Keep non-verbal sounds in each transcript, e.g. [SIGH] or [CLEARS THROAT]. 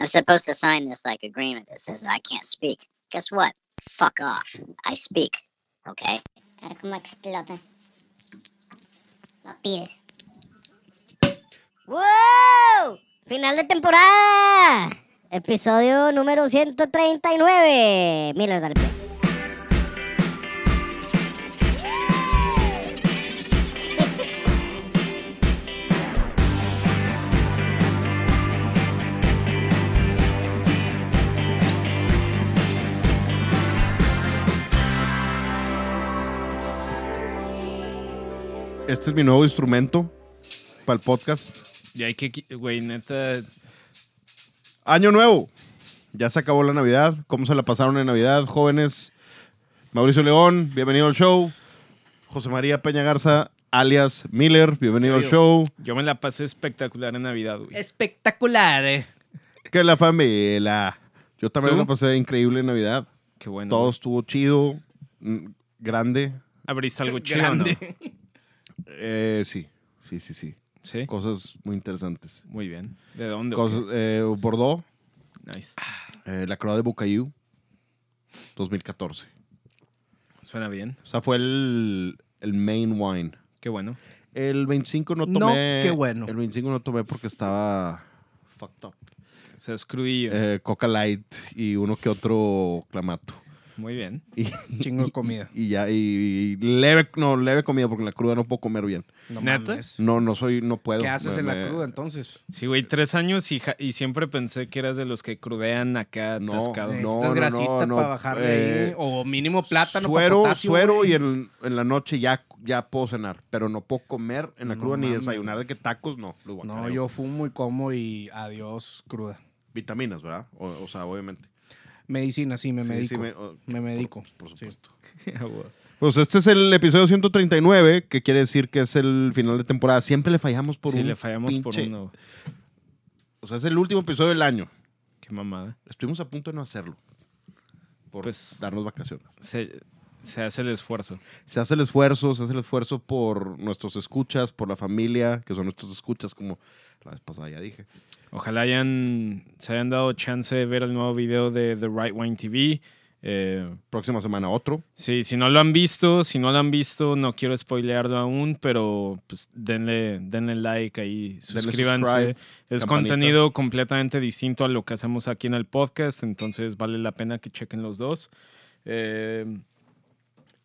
I'm supposed to sign this like agreement that says that I can't speak. Guess what? Fuck off. I speak. Okay? A ver cómo explota. No tires. ¡Wow! Final de temporada. Episodio número 139. Miller, dale play. Este es mi nuevo instrumento para el podcast. Y hay que, güey, neta, Año nuevo. Ya se acabó la Navidad. ¿Cómo se la pasaron en Navidad, jóvenes? Mauricio León, bienvenido al show. José María Peña Garza, alias Miller, bienvenido al show. yo me la pasé espectacular en Navidad, güey. Espectacular, eh. Que la familia. Yo también ¿Tú? la pasé increíble en Navidad. Qué bueno. Todo estuvo chido, mm, grande. Abriste algo [LAUGHS] chido, Grande. ¿no? Eh, sí, sí, sí, sí. Sí. Cosas muy interesantes. Muy bien. ¿De dónde? Cosas, eh, Bordeaux? Nice. eh, la Croix de Bucayú, 2014. Suena bien. O sea, fue el, el main wine. Qué bueno. El 25 no No, tomé. qué bueno. El 25 no tomé porque estaba fucked up. Se escrudillo. Eh, Coca Light y uno que otro clamato. Muy bien. Y, Chingo de comida. y ya, y, y leve, no, leve comida porque en la cruda no puedo comer bien. No ¿Neta? mames. No, no soy, no puedo. ¿Qué haces Me- en la me- cruda entonces? Sí, güey, tres años y, ja- y siempre pensé que eras de los que crudean acá No, atascado. no, Necesitas grasita no, para bajarle eh, ahí. O mínimo plátano Suero, potasio, suero güey. y en, en la noche ya, ya puedo cenar, pero no puedo comer en la No cruda ni mames. desayunar de que tacos, no. No, yo fumo y como y adiós cruda. Vitaminas, ¿verdad? O, o sea, obviamente. Medicina, sí, me Sí, medico. sí, me, me- oh, medico. Por, por Sí. supuesto. [LAUGHS] Pues este es el episodio 139, que quiere decir que es el final de temporada. Siempre le fallamos por sí, un le fallamos por pinche- uno. O sea, es el último episodio del año. Qué mamada. Estuvimos a punto de no hacerlo. Por Pues- darnos vacaciones. Se, se hace el esfuerzo. Se hace el esfuerzo, se hace el esfuerzo por nuestros escuchas, por la familia, que son nuestros escuchas, como la vez pasada ya dije. Ojalá hayan, se hayan dado chance de ver el nuevo video de The Right Wine TV. Eh, Próxima semana otro. Sí, si no lo han visto, si no lo han visto, no quiero spoilearlo aún, pero pues denle, denle like ahí, suscríbanse. es campanita. contenido completamente distinto a lo que hacemos aquí en el podcast, entonces vale la pena que chequen los dos. Eh,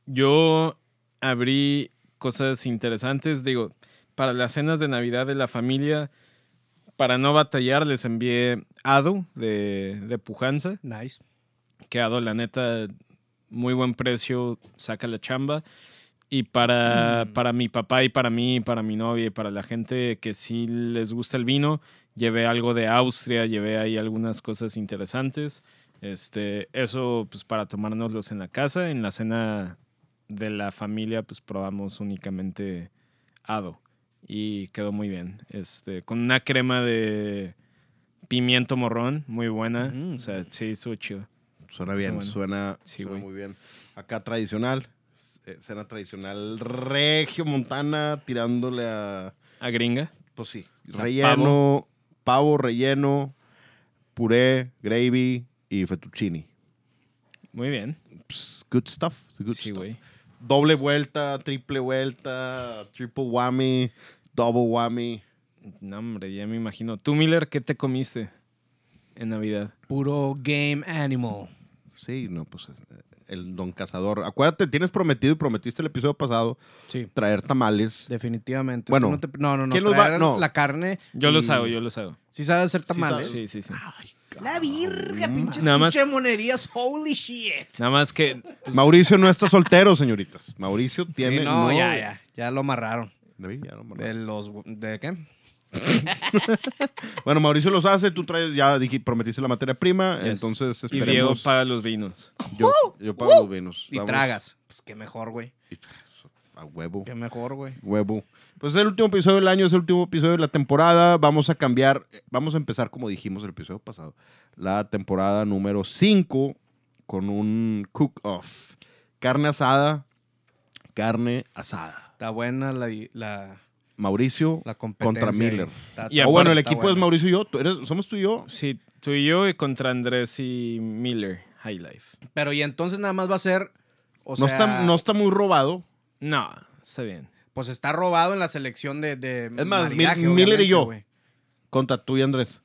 yo abrí cosas interesantes, digo, para las cenas de Navidad de la familia, para no batallar, les envié Ado de, de Pujanza Nice. quedado, la neta, muy buen precio, saca la chamba. Y para, para mi papá y para mí, para mi novia y para la gente que sí les gusta el vino, llevé algo de Austria, llevé ahí algunas cosas interesantes. Este, eso pues para tomárnoslos en la casa. En la cena de la familia pues probamos únicamente Ado y quedó muy bien. Este, con una crema de pimiento morrón muy buena. Mm. O sea, sí, estuvo chido. Suena bien, bueno. suena, Sí, suena muy bien. Acá tradicional, eh, cena tradicional regio montana, tirándole a, A gringa. pues sí, O sea, relleno, pavo. relleno, puré, gravy y fettuccini. Muy bien. Pues, good stuff, good Sí, güey. Doble vuelta, triple vuelta, triple whammy, double whammy. No, hombre, ya me imagino. Tú, Miller, ¿qué te comiste en Navidad? Puro game animal. Sí, no, pues eh, el don cazador. Acuérdate, tienes prometido y prometiste el episodio pasado Sí. traer tamales. Definitivamente. Bueno, no, te- no, no, no. ¿quién los va- no. la carne. Yo y- los hago, yo los hago. Sí sabes hacer tamales. Sí, sí, sí. La virga, pinches Nada más- pinche monerías. Holy shit. Nada más que Mauricio no está soltero, señoritas. Mauricio tiene. sí, no, ya, ya. Ya lo amarraron. David, ya lo mandó. De los... ¿De qué? [LAUGHS] Bueno, Mauricio los hace, tú traes, ya dije, prometiste la materia prima, Yes. entonces y Diego esperemos. paga los vinos. yo, yo pago los vinos. Y Vamos tragas. Pues qué mejor, güey. A huevo. Qué mejor, güey. Huevo. Pues es el último episodio del año, es el último episodio de la temporada. Vamos a cambiar, vamos a empezar como dijimos el episodio pasado, la temporada número 5 con un cook-off. Carne asada, carne asada. Está buena la, la, Mauricio la contra. Miller. Y Ah, está bueno, el equipo es. Mauricio y yo. tú eres- somos tú y yo. Sí, Tú y yo y contra Andrés y Miller, High Life. Pero y entonces nada más va a ser. O no, sea, está, no está muy robado. No, está bien. pues está robado en la selección de. de Es más, maridaje, Miller y yo. Contra tú y Andrés.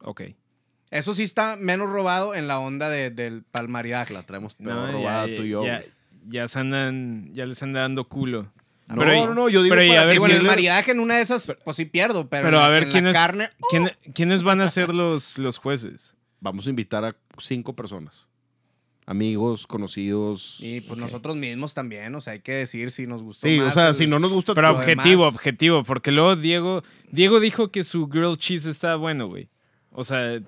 Ok. Eso sí está menos robado en la onda de- del palmaridaje. La traemos No, peor ya- robada ya, tú y yo. Ya, ya se andan, ya les anda dando culo. No, Pero no, no, yo digo pero y para- a ver, Digo, en el ¿quién- maridaje en una de esas, pues sí pierdo, pero, Pero a ver, en la ¿quién es- carne. ¿Quién- ¿Quiénes van a [LAUGHS] ser los, los jueces? Vamos a invitar a cinco personas. Amigos, conocidos. Y pues nosotros mismos también, o sea, hay que decir si nos gustó Sí, o sea, el- si no nos gusta... Pero objetivo, demás- objetivo, porque luego Diego, Diego dijo que su grilled cheese estaba bueno, güey. O sea,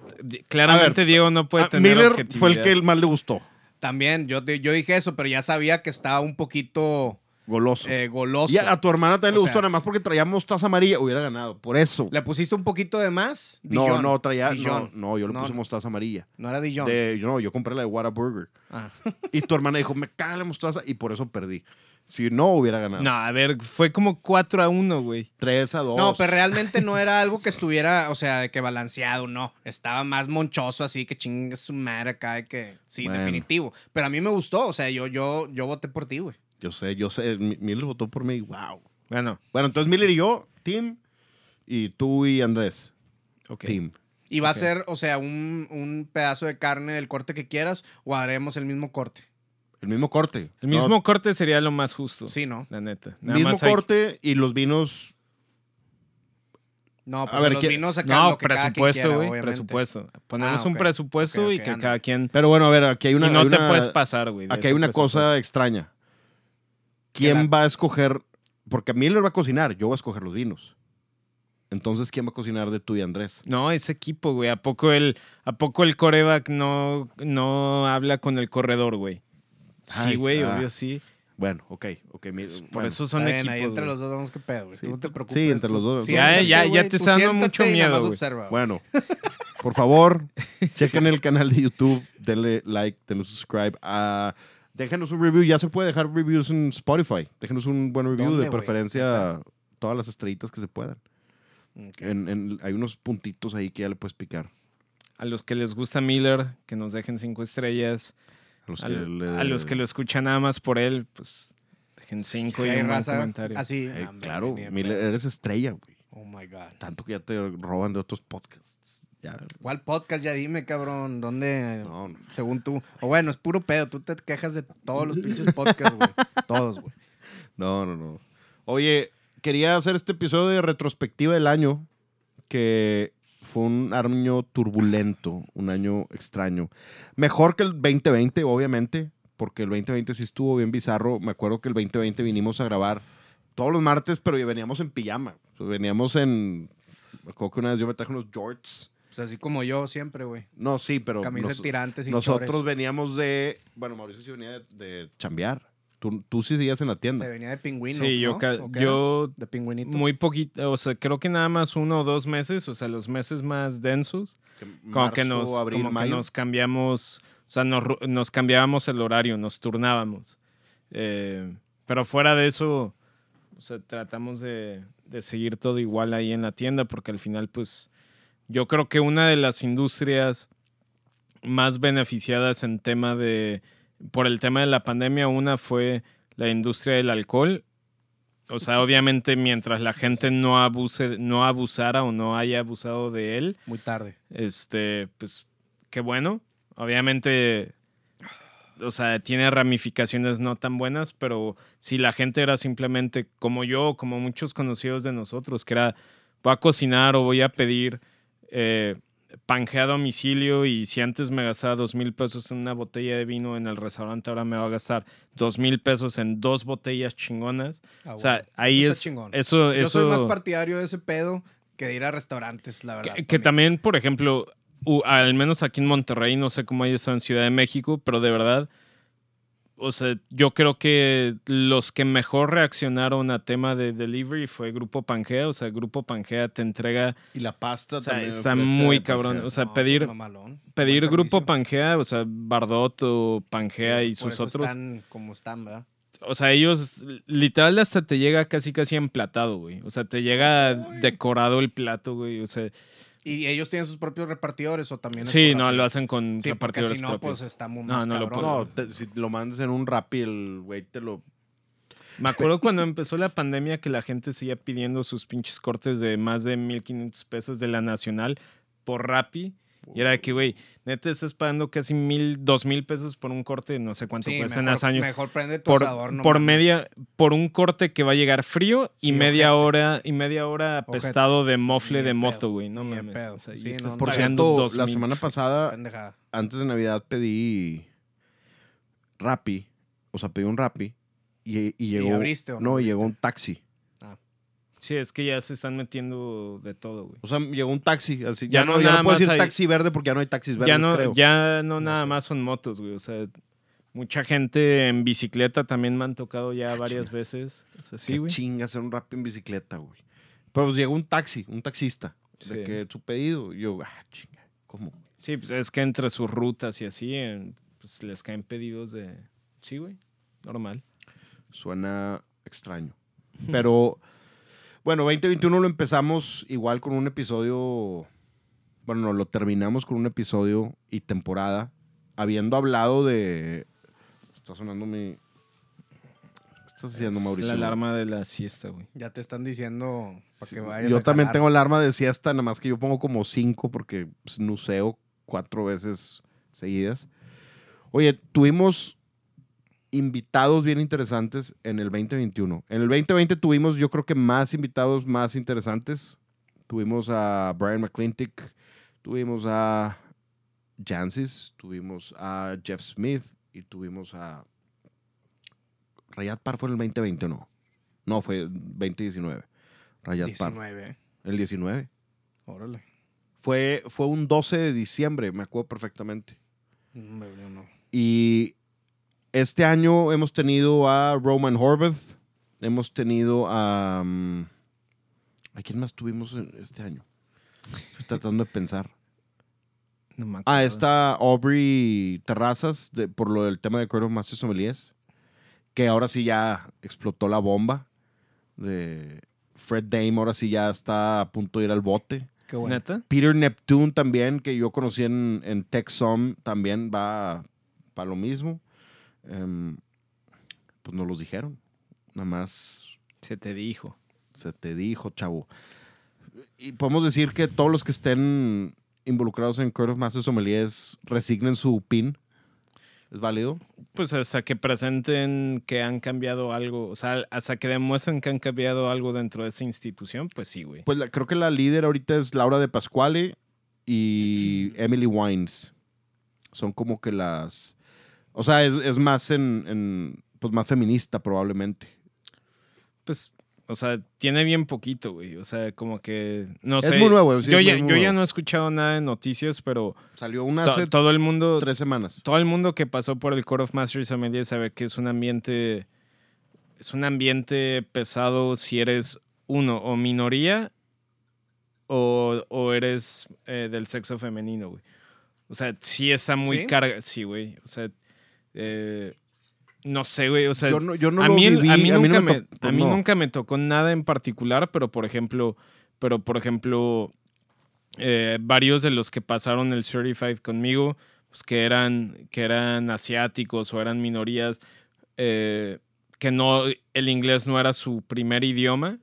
claramente Diego no puede tener Miller fue el que el más le gustó. También, yo, te- yo dije eso, pero ya sabía que estaba un poquito Goloso. eh, goloso. y a, a tu hermana también le gustó, sea- nada más porque traía mostaza amarilla, hubiera ganado. Por eso. ¿Le pusiste un poquito de más? No, Dijon. no, traía. No, Dijon. no, yo le No, puse mostaza amarilla. No era Dijon. De, no, yo compré la de Whataburger. Ah. [LAUGHS] Y tu hermana dijo, me caga la mostaza, y por eso perdí. Si no, hubiera ganado. No, a ver, fue como 4 a 1, güey. 3 a 2. No, pero realmente no era algo que estuviera, o sea, de que balanceado, no. Estaba más monchoso, así que chingue su madre acá, de que sí, Bueno. definitivo. Pero a mí me gustó, o sea, yo, yo, yo voté por ti, güey. Yo sé, yo sé. Mi- Miller votó por mí. Wow. Bueno, Bueno, entonces Miller y yo, team. Y tú y Andrés, ok. team. Y va a ser, o sea, un, un pedazo de carne del corte que quieras o haremos el mismo corte. El mismo corte. El No, mismo corte sería lo más justo. Sí, ¿no? La neta. Nada mismo más hay- corte y los vinos. No, A pues ver, los ¿quién- vinos acá No, lo que cada quien presupuesto, quiera, obviamente. Presupuesto. Ponemos Ah, un presupuesto y que anda. cada quien. Pero bueno, a ver, aquí hay una. y no hay te una- puedes pasar, güey. Aquí hay una cosa extraña. ¿Quién la- va a escoger? Porque Miller va a cocinar, yo voy a escoger los vinos. Entonces, ¿quién va a cocinar de tú y Andrés? No, ese equipo, güey. ¿A poco el, a poco el coreback no, no habla con el corredor, güey? Sí, güey, ah. obvio sí. Bueno, ok, ok. mi- Por bueno. eso son bien, equipos. ahí entre güey. los dos vamos que pedo, güey. Sí, tú no te preocupes. sí, entre tú los dos. siéntate, Ya, ya- ya te está dando mucho miedo, observa, güey. Bueno, por favor, [LAUGHS] chequen el canal de YouTube, denle like, denle subscribe. ah, déjenos un review, ya se puede dejar reviews en Spotify. Déjenos un buen review, ¿Dónde, de preferencia todas las estrellitas que se puedan. Ok. En- en- hay unos puntitos ahí que ya le puedes picar. A los que les gusta Miller, que nos dejen cinco estrellas. A los A, que, lo- le- a los que lo escuchan nada más por él, pues dejen cinco Si y un raza comentario. así. Eh, claro, Miller, eres estrella, güey. Oh my God. Tanto que ya te roban de otros podcasts. Ya, ¿Cuál podcast? Ya dime, cabrón. ¿Dónde? no, no. Según tú. O bueno, es puro pedo. Tú te quejas de todos los pinches podcasts, güey. [LAUGHS] Todos, güey. No, no, no. Oye, quería hacer este episodio de retrospectiva del año, que fue un año turbulento, un año extraño. Mejor que el 2020, obviamente, porque el 2020 sí estuvo bien bizarro. Me acuerdo que el 2020 vinimos a grabar todos los martes, pero veníamos en pijama. Veníamos en... Me acuerdo que una vez yo me traje unos jorts. Pues así como yo siempre, güey. No, sí, pero... Camisa nos- tirantes y nosotros chores. veníamos de... Bueno, Mauricio sí venía de, de chambear. Tú, tú sí seguías en la tienda. Se venía de pingüino. Sí, yo, yo De pingüinito. muy poquito, o sea, creo que nada más uno o dos meses, o sea, los meses más densos, Que como que nos, abril, como que nos cambiamos, o sea, nos, nos cambiábamos el horario, nos turnábamos. Eh, pero fuera de eso, o sea, tratamos de, de seguir todo igual ahí en la tienda, porque al final, pues, yo creo que una de las industrias más beneficiadas en tema de, por el tema de la pandemia, una fue la industria del alcohol. O sea, obviamente mientras la gente no abuse, no abusara o no haya abusado de él, Muy tarde. este, pues, qué bueno. Obviamente, o sea, tiene ramificaciones no tan buenas, pero si la gente era simplemente como yo, como muchos conocidos de nosotros, que era, voy a cocinar o voy a pedir eh, a domicilio y si antes me gastaba dos mil pesos en una botella de vino en el restaurante, ahora me va a gastar dos mil pesos en dos botellas chingonas. Ah, O sea, ahí Eso es... chingón. Eso, Yo eso, soy más partidario de ese pedo que de ir a restaurantes, la verdad. que, que también, por ejemplo, al menos aquí en Monterrey, no sé cómo haya estado en Ciudad de México, pero de verdad, o sea, yo creo que los que mejor reaccionaron a tema de delivery fue Grupo Pangea, o sea, Grupo Pangea te entrega, Y la pasta o sea, también está muy cabrón, Pangea. o sea, No, pedir, mamalón. pedir Grupo. Pangea, o sea, Bardot o Pangea y Por sus eso otros, están como están, ¿verdad? o sea, ellos literal hasta te llega casi casi emplatado, güey. O sea, te llega decorado el plato, güey. O sea, ¿Y ellos tienen sus propios repartidores o también? Sí, no, lo hacen con Sí, repartidores si no, propios. pues está muy No, más no lo. No, te- si lo mandas en un Rappi, el güey te lo... Me acuerdo cuando empezó la pandemia que la gente seguía pidiendo sus pinches cortes de más de 1500 pesos de la nacional por Rappi. Y era de que, güey, neta estás pagando casi mil, dos mil pesos por un corte, no sé cuánto Sí, cuesta en mejor, años. mejor prende tu Por, asador, no por mames. media, por un corte que va a llegar frío y Sí, media ojete. hora, y media hora Ojete. apestado de mofle de moto, güey. No mames. pedo. O sea, y Sí, estás no, Por cierto, la semana pasada, Pendejada. antes de Navidad, pedí Rappi. O sea, pedí un Rappi. Y, y llegó... abriste o no no, llegó abriste? un taxi. Sí, es que ya se están metiendo de todo, güey. O sea, llegó un taxi. Así, ya, Ya no, ya no puedo decir hay- taxi verde porque ya no hay taxis verdes, ya no, creo. ya no, No nada sé. más son motos, güey. O sea, mucha gente en bicicleta también me han tocado ya varias chinga. veces. O sea, sí, Qué güey. chinga hacer un Rappi en bicicleta, güey. Pero pues, llegó un taxi, un taxista. De Sí. que su pedido. Yo, ah, chinga, ¿cómo? Sí, pues es que entre sus rutas y así, pues les caen pedidos de. Sí, güey. Normal. Suena extraño. [LAUGHS] Pero, bueno, 2021 lo empezamos igual con un episodio. Bueno, no, lo terminamos con un episodio y temporada. Habiendo hablado de. Está sonando mi. ¿Qué estás haciendo, Es Mauricio? La alarma de la siesta, güey. Ya te están diciendo para Sí, que vayas Yo a también jalar. tengo alarma de siesta, nada más que yo pongo como cinco porque snuseo cuatro veces seguidas. Oye, tuvimos invitados bien interesantes en el 2021. En el 2020 tuvimos, yo creo que más invitados más interesantes. Tuvimos a Brian McClintic, tuvimos a Jancis, tuvimos a Jeff Smith y tuvimos a Rayad Par fue en el 2020 o no? No, fue 2019. Rayad Par. 19. El 19. Órale. Fue, fue un 12 de diciembre, me acuerdo perfectamente. No, no. Y este año hemos tenido a Roman Horvath, hemos tenido a... mm, ¿A quién más tuvimos este año? Estoy tratando de pensar. No me Ah, está Aubrey Terrazas, de- por lo del tema de Court of Masters Sommeliers, que ahora sí ya explotó la bomba. De Fred Dame, ahora sí ya está a punto de ir al bote. Qué bueno. ¿Neta? Peter Neptune también, que yo conocí en, en TechSom, también va para lo mismo. Em, pues nos los dijeron. Nada más Se te dijo. se te dijo, chavo. Y podemos decir que todos los que estén involucrados en Court of Masters Sommeliers resignen su PIN. ¿Es válido? Pues hasta que presenten que han cambiado algo, o sea, hasta que demuestren que han cambiado algo dentro de esa institución, pues sí, güey. Pues la- creo que la líder ahorita es Laura de Pasquale y [CLEARS THROAT] Emily Wines. Son como que las... O sea, es, es más en, en- Pues más feminista probablemente. Pues, o sea, tiene bien poquito, güey. O sea, como que, no Es sé. muy nuevo, sí, yo es ya, muy yo nuevo. ya no he escuchado nada de noticias, pero Salió una hace todo el mundo, tres semanas. todo el mundo que pasó por el Court of Masters Sommelier sabe que es un ambiente, es un ambiente pesado si eres uno o minoría o, o eres eh, del sexo femenino, güey. O sea, sí está muy ¿Sí? carga, sí, güey. O sea, eh, no sé, güey. O sea, yo no, yo no a, lo mí, viví, a mí nunca, no me, tocó- a mí no. nunca me tocó nada en particular, pero por ejemplo, pero por ejemplo, eh, varios de los que pasaron el Certified conmigo, pues que eran, que eran asiáticos o eran minorías, eh, que no, el inglés no era su primer idioma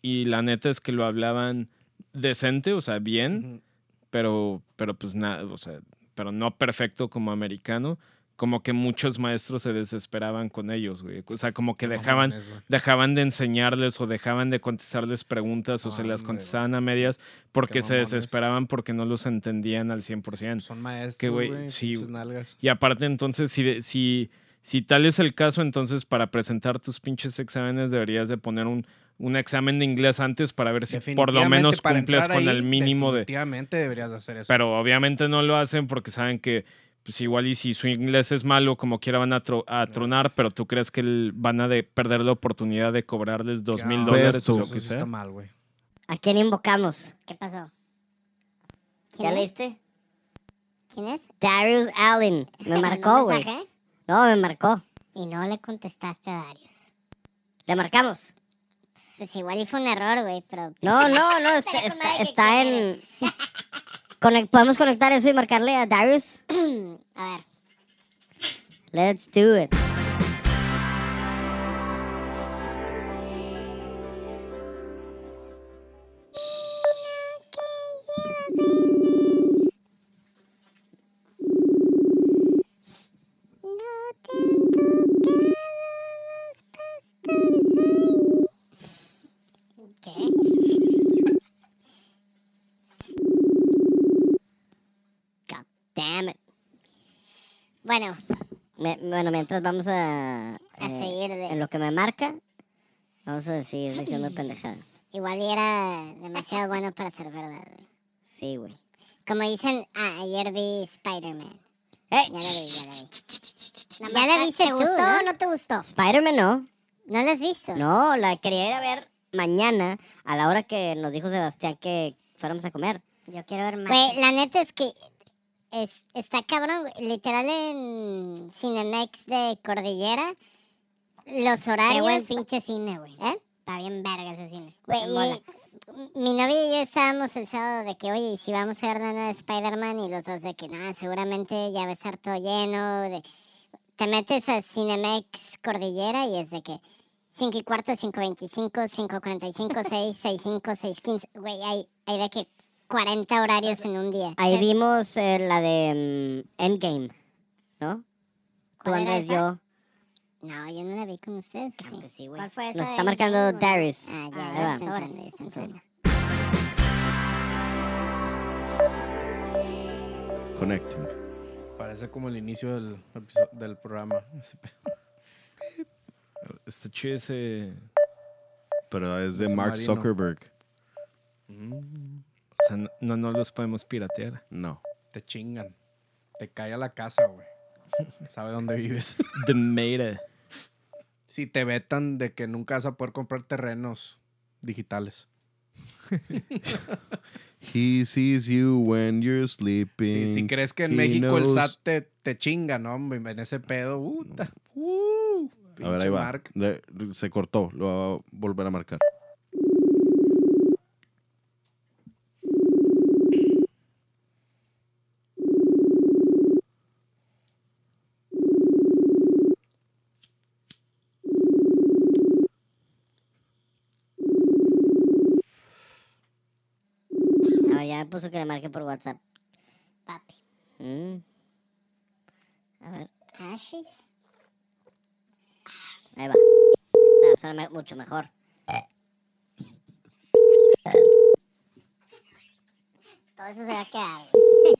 y la neta es que lo hablaban decente, o sea, bien, pero, pero pues nada, o sea, pero no perfecto como americano. Como que muchos maestros se desesperaban con ellos, güey. O sea, como que dejaban, dejaban de enseñarles o dejaban de contestarles preguntas o se las contestaban a medias porque se desesperaban porque no los entendían al 100%. Son maestros, Que, güey, güey. sí. Y aparte, entonces, si, si, si tal es el caso, entonces para presentar tus pinches exámenes deberías de poner un, un examen de inglés antes para ver si por lo menos cumples con ahí, el mínimo de... Definitivamente deberías de hacer eso. Pero obviamente no lo hacen porque saben que pues igual y si su inglés es malo, como quiera van a, tro- a tronar, pero tú crees que el- van a de perder la oportunidad de cobrarles dos mil dólares o que sea. está mal, güey. ¿A quién invocamos? ¿Qué pasó? ¿Ya es? leíste? ¿Quién es? Darius Allen. Me [LAUGHS] marcó, ¿Un güey. No, me marcó. Y no le contestaste a Darius. Le marcamos. Pues igual y fue un error, güey, pero... No, no, no, [LAUGHS] está, Pero está, comadre, está ¿qué en... [LAUGHS] ¿Podemos conectar eso y marcarle a Darius? [CLEARS THROAT] A ver. Let's do it. Damn it. Bueno, Me- bueno, mientras vamos a... a eh, seguir En de... lo que me marca, vamos a seguir diciendo pendejadas. Igual y era demasiado bueno para ser verdad, güey. Sí, güey. Como dicen, ah, ayer vi Spider-Man. ¡Eh! Ya la vi, ya la vi. ¿Ya la viste ¿te tú, gustó no? o no te gustó? Spider-Man no. ¿No la has visto? No, la quería ir a ver mañana a la hora que nos dijo Sebastián que fuéramos a comer. Yo quiero ver más. Güey, la neta es que es, está cabrón. Literal en Cinemex de Cordillera, los horarios... Qué buen pinche cine, güey. ¿Eh? Está bien verga ese cine. Güey, y mi novia y yo estábamos el sábado de que, oye, ¿y si vamos a ver la nueva de Spider-Man? Y los dos de que, nada, seguramente ya va a estar todo lleno. De... Te metes a Cinemex Cordillera y es de que 5 y cuarto, 5.25, 5.45, 6, 6.5, 6.15. Güey, hay, hay de que 40 horarios en un día. Ahí vimos eh, la de mm, Endgame, ¿no? Tú, ¿Cuál era Andrés, esa? yo. No, yo no la vi con ustedes. ¿o Claro sí? que sí, güey. ¿Cuál fue esa Nos está marcando Endgame? Darius. Ah, ya, Ahí ya, entrando. Connecting. Parece como el inicio del, del programa. [LAUGHS] Está chido ese. Pero es de Mark submarino. Zuckerberg. O sea, no, no, no los podemos piratear. No. Te chingan. Te cae a la casa, güey. Sabe dónde vives. [LAUGHS] The Meta. Si te vetan de que nunca vas a poder comprar terrenos digitales. He sees you when you're sleeping. Si, si crees que en He México el SAT te, te chinga, ¿no? hombre? En ese pedo. puta. Uh, A ver, pinche ahí va. Mark. Le- se cortó. Lo va a volver a marcar. Ya me puso que le marque por WhatsApp. Papi. Mm. A ver, Ashes. ahí va. Está, suena me- mucho mejor. Todo eso se va a quedar. güey.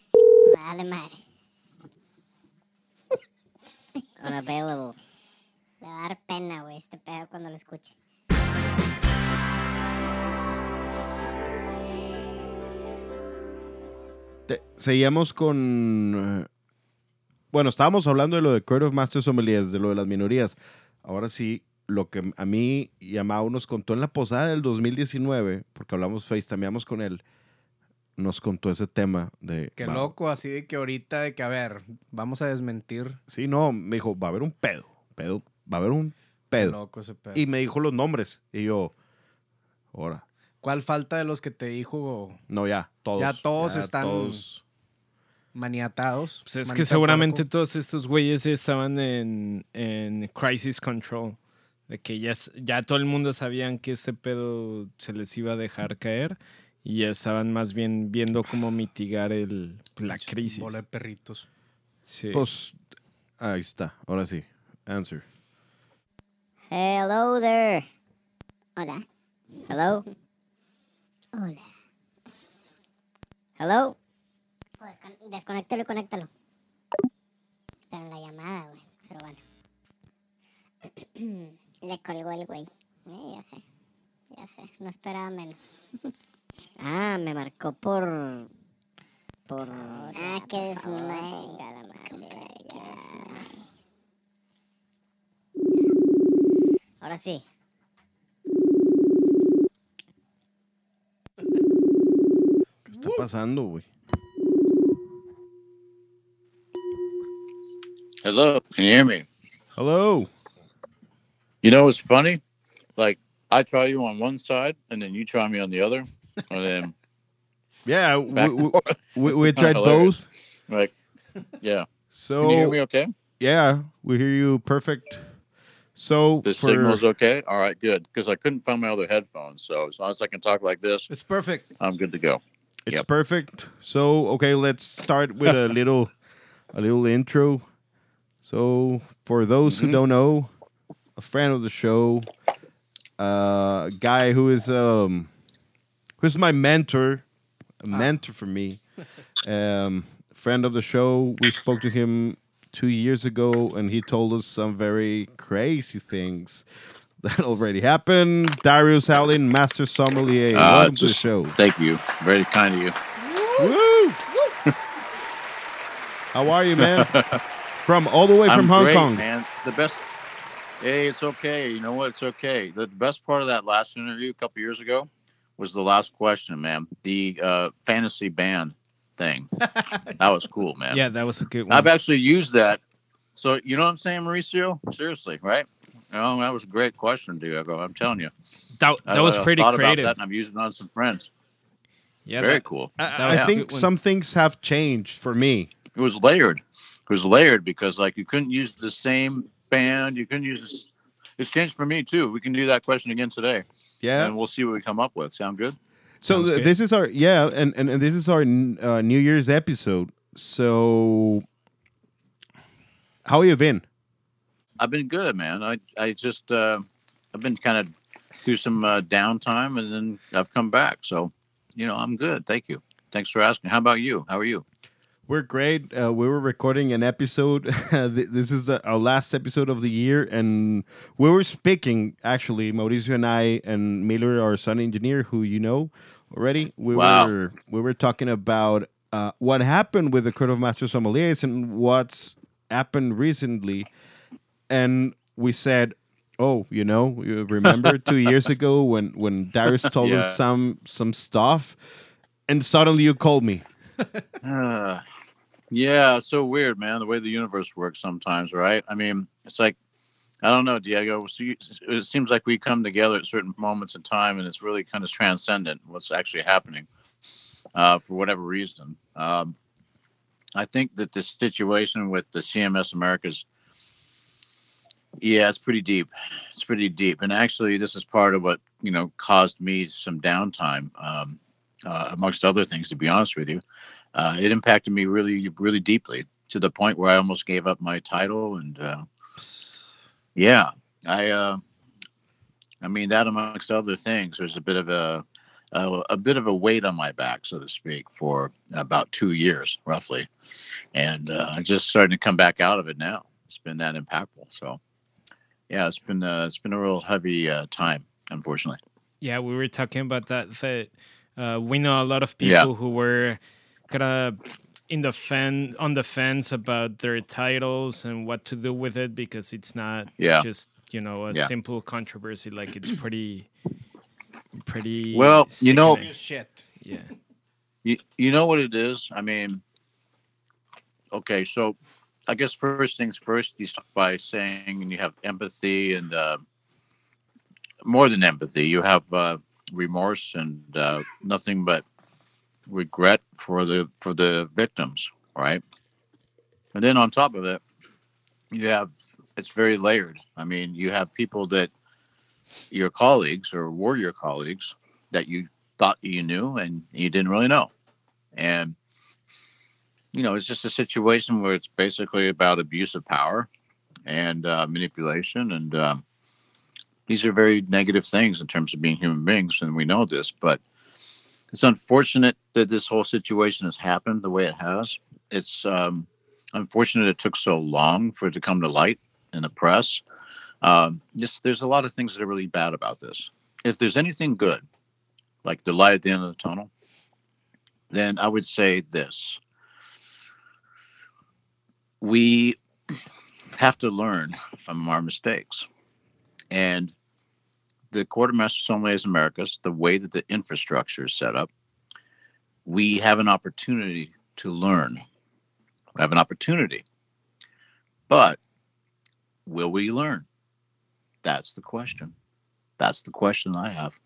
[LAUGHS] Vale, madre. [LAUGHS] Unavailable. Le va a dar pena, güey, este pedo cuando lo escuche. Te- seguíamos con. eh, Bueno, estábamos hablando de lo de Court of Master Sommeliers, de lo de las minorías. Ahora sí, lo que a mí y a Mau nos contó en la posada del 2019, porque hablamos FaceTimeamos con él, nos contó ese tema de. Qué va- loco, así de que ahorita, de que, a ver, vamos a desmentir. Sí, no, me dijo, va a haber un pedo. pedo va a haber un Qué pedo. loco ese pedo. Y me dijo los nombres. Y yo, ahora. ¿Cuál falta de los que te dijo No, ya, todos. Ya todos están- todos- maniatados? Pues es que seguramente todos estos güeyes estaban en, en Crisis Control. De que ya, ya todo el mundo sabían que este pedo se les iba a dejar caer. Y ya estaban más bien viendo cómo mitigar el, la crisis. Bola de perritos. Sí. Pues, ahí está. Ahora sí. Answer. Hello there. Hola. Hello. [LAUGHS] Hola. Hello. O descon- desconéctalo y conéctalo. Pero en la llamada, güey. Pero bueno. [CLEARS THROAT] Le colgó el güey. Eh, ya sé. Ya sé. No esperaba menos. [LAUGHS] Ah, me marcó por. Por. Ah, desmadre. Qué desmadre. Ahora sí. Está pasando, güey? Hello, can you hear me? Hello. You know what's funny? Like I try you on one side, and then you try me on the other, and then [LAUGHS] Yeah, we, we, we, we tried both. Like, yeah. So Can you hear me okay? yeah, we hear you perfect. So The for, signal's okay. All right, good. Because I couldn't find my other headphones, so as long as I can talk like this, It's perfect. I'm good to go. It's Yep. perfect. So okay, let's start with a [LAUGHS] little a little intro. So for those who Mhm. don't know, a friend of the show, uh, a guy who is um who's my mentor, a mentor for me. Um friend of the show. We spoke to him two years ago and he told us some very crazy things that already happened. Darius Allyn, Master Sommelier. Uh, Welcome to the just- show. Thank you. Very kind of you. Woo! How are you, man? [LAUGHS] From all the way from I'm Hong great, Kong. man. The best. Hey, it's okay. You know what? It's okay. The best part of that last interview a couple years ago was the last question, man. The uh, fantasy band thing. [LAUGHS] that was cool, man. Yeah, that was a good one. I've actually used that. So you know what I'm saying, Mauricio? Seriously, right? Oh, that was a great question, Diego. I'm telling you. that I- that was I pretty thought creative. About that and I'm using it on some friends. Yeah, Very that- cool. I, That I was a think good some things have changed for me. It was layered. It was layered because like you couldn't use the same band. You couldn't use. This. It's changed for me too. We can do that question again today, Yeah. and we'll see what we come up with. Sound good? So th- good. this is our yeah, and, and, and this is our uh, New Year's episode. So how you been? I've been good, man. I I just uh, I've been kind of through some uh, downtime, and then I've come back. So you know I'm good. Thank you. Thanks for asking. How about you? How are you? We're great. Uh, we were recording an episode. [LAUGHS] This is uh, our last episode of the year, and we were speaking actually, Mauricio and I, and Miller, our sound engineer, who you know already. We Wow. were we were talking about uh, what happened with the Court of Master Sommeliers and what's happened recently, and we said. Oh, you know, you remember [LAUGHS] two years ago when when Darius told Yeah. us some some stuff, and suddenly you called me. Uh, [LAUGHS] [SIGHS] yeah, so weird, man. The way the universe works sometimes, right? I mean, it's like I don't know, Diego. It seems like we come together at certain moments in time, and it's really kind of transcendent what's actually happening uh, for whatever reason. Um, I think that the situation with the CMS Americas, yeah, it's pretty deep. It's pretty deep, and actually, this is part of what you know caused me some downtime, um, uh, amongst other things. To be honest with you, uh, it impacted me really, really deeply to the point where I almost gave up my title. And uh, yeah, I, uh, I mean that amongst other things, there's a bit of a, a a bit of a weight on my back, so to speak, for about two years roughly, and uh, I'm just starting to come back out of it now. It's been that impactful. So yeah, it's been uh, it's been a real heavy uh, time, unfortunately. Yeah, we were talking about that. That uh, we know a lot of people Yeah. who were kind of in the fen on the fence about their titles and what to do with it because it's not Yeah. just you know a Yeah. simple controversy. Like it's pretty, pretty. Well, you know- Shit. yeah, You, you know what it is? I mean, okay, so I guess first things first, you start by saying and you have empathy and uh, more than empathy, you have uh, remorse and uh, nothing but regret for the for the victims, right? And then on top of it, you have it's very layered. I mean, you have people that your colleagues or were your colleagues that you thought you knew and you didn't really know and you know it's just a situation where it's basically about abuse of power and uh, manipulation and um, these are very negative things in terms of being human beings and we know this but it's unfortunate that this whole situation has happened the way it has. It's um, unfortunate it took so long for it to come to light in the press. Um, just there's a lot of things that are really bad about this. If there's anything good like the light at the end of the tunnel then I would say this. We have to learn from our mistakes. And the Court of Master Sommeliers Americas, the way that the infrastructure is set up, we have an opportunity to learn. We have an opportunity. But will we learn? That's the question. That's the question I have.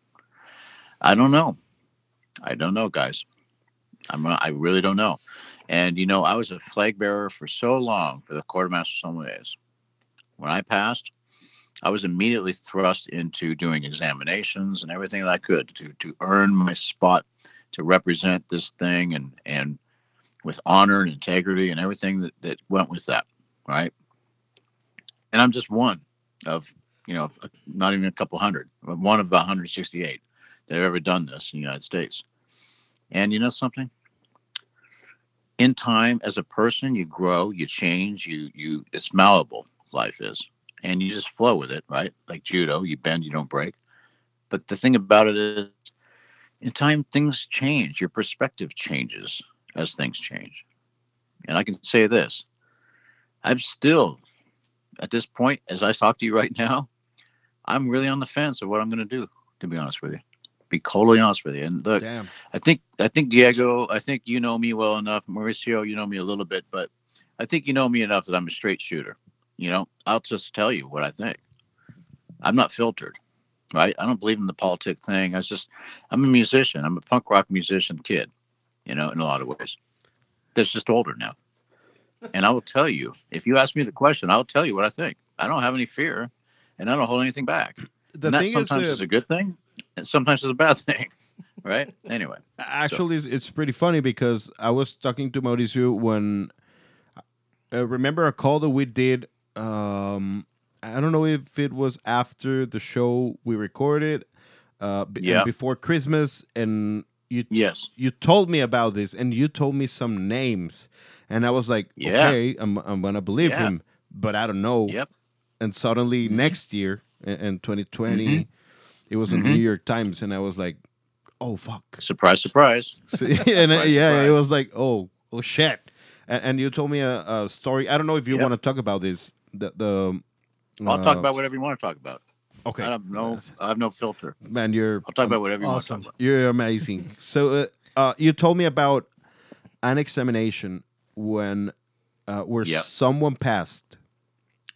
I don't know. I don't know, guys. I'm I really don't know. And you know, I was a flag bearer for so long for the Court of Master Sommeliers. When I passed, I was immediately thrust into doing examinations and everything that I could to to earn my spot to represent this thing and and with honor and integrity and everything that, that went with that, right? And I'm just one of you know not even a couple hundred, one of about 168 that have ever done this in the United States. And you know something? In time, as a person, you grow, you change, you you it's malleable. Life is, and you just flow with it, right? Like judo, you bend, you don't break. But the thing about it is, in time, things change. Your perspective changes as things change. And I can say this: I'm still, at this point, as I talk to you right now, I'm really on the fence of what I'm going to do. To be honest with you, be totally honest with you. And look, Damn. I think I think Diego, I think you know me well enough. Mauricio, you know me a little bit, but I think you know me enough that I'm a straight shooter. You know, I'll just tell you what I think. I'm not filtered, right? I don't believe in the politic thing. I was just I'm a musician. I'm a punk rock musician kid, you know, in a lot of ways. That's just older now. And I will tell you, if you ask me the question, I'll tell you what I think. I don't have any fear and I don't hold anything back. The and that thing is, sometimes uh, is a good thing and sometimes it's a bad [LAUGHS] thing. Right? Anyway. Actually, it's, it's pretty funny because I was talking to Mauricio when uh, remember a call that we did. Um, I don't know if it was after the show we recorded, uh, Yeah. before Christmas, and you Yes. you told me about this, and you told me some names, and I was like, Yeah. okay, I'm I'm gonna believe Yeah. him, but I don't know. Yep. And suddenly next year in, in 2020, it was in Mhm. New York Times, and I was like, oh fuck. Surprise, surprise. [LAUGHS] And uh, Surprise, yeah, it was like, oh, oh shit. And, and you told me a, a story. I don't know if you Yep. want to talk about this. The, the I'll talk uh, about whatever you want to talk about. Okay, I have no, I have no filter. man, you're I'll talk about whatever you Awesome. want to talk you're amazing. [LAUGHS] so uh, uh, you told me about an examination when uh, where Yep. someone passed,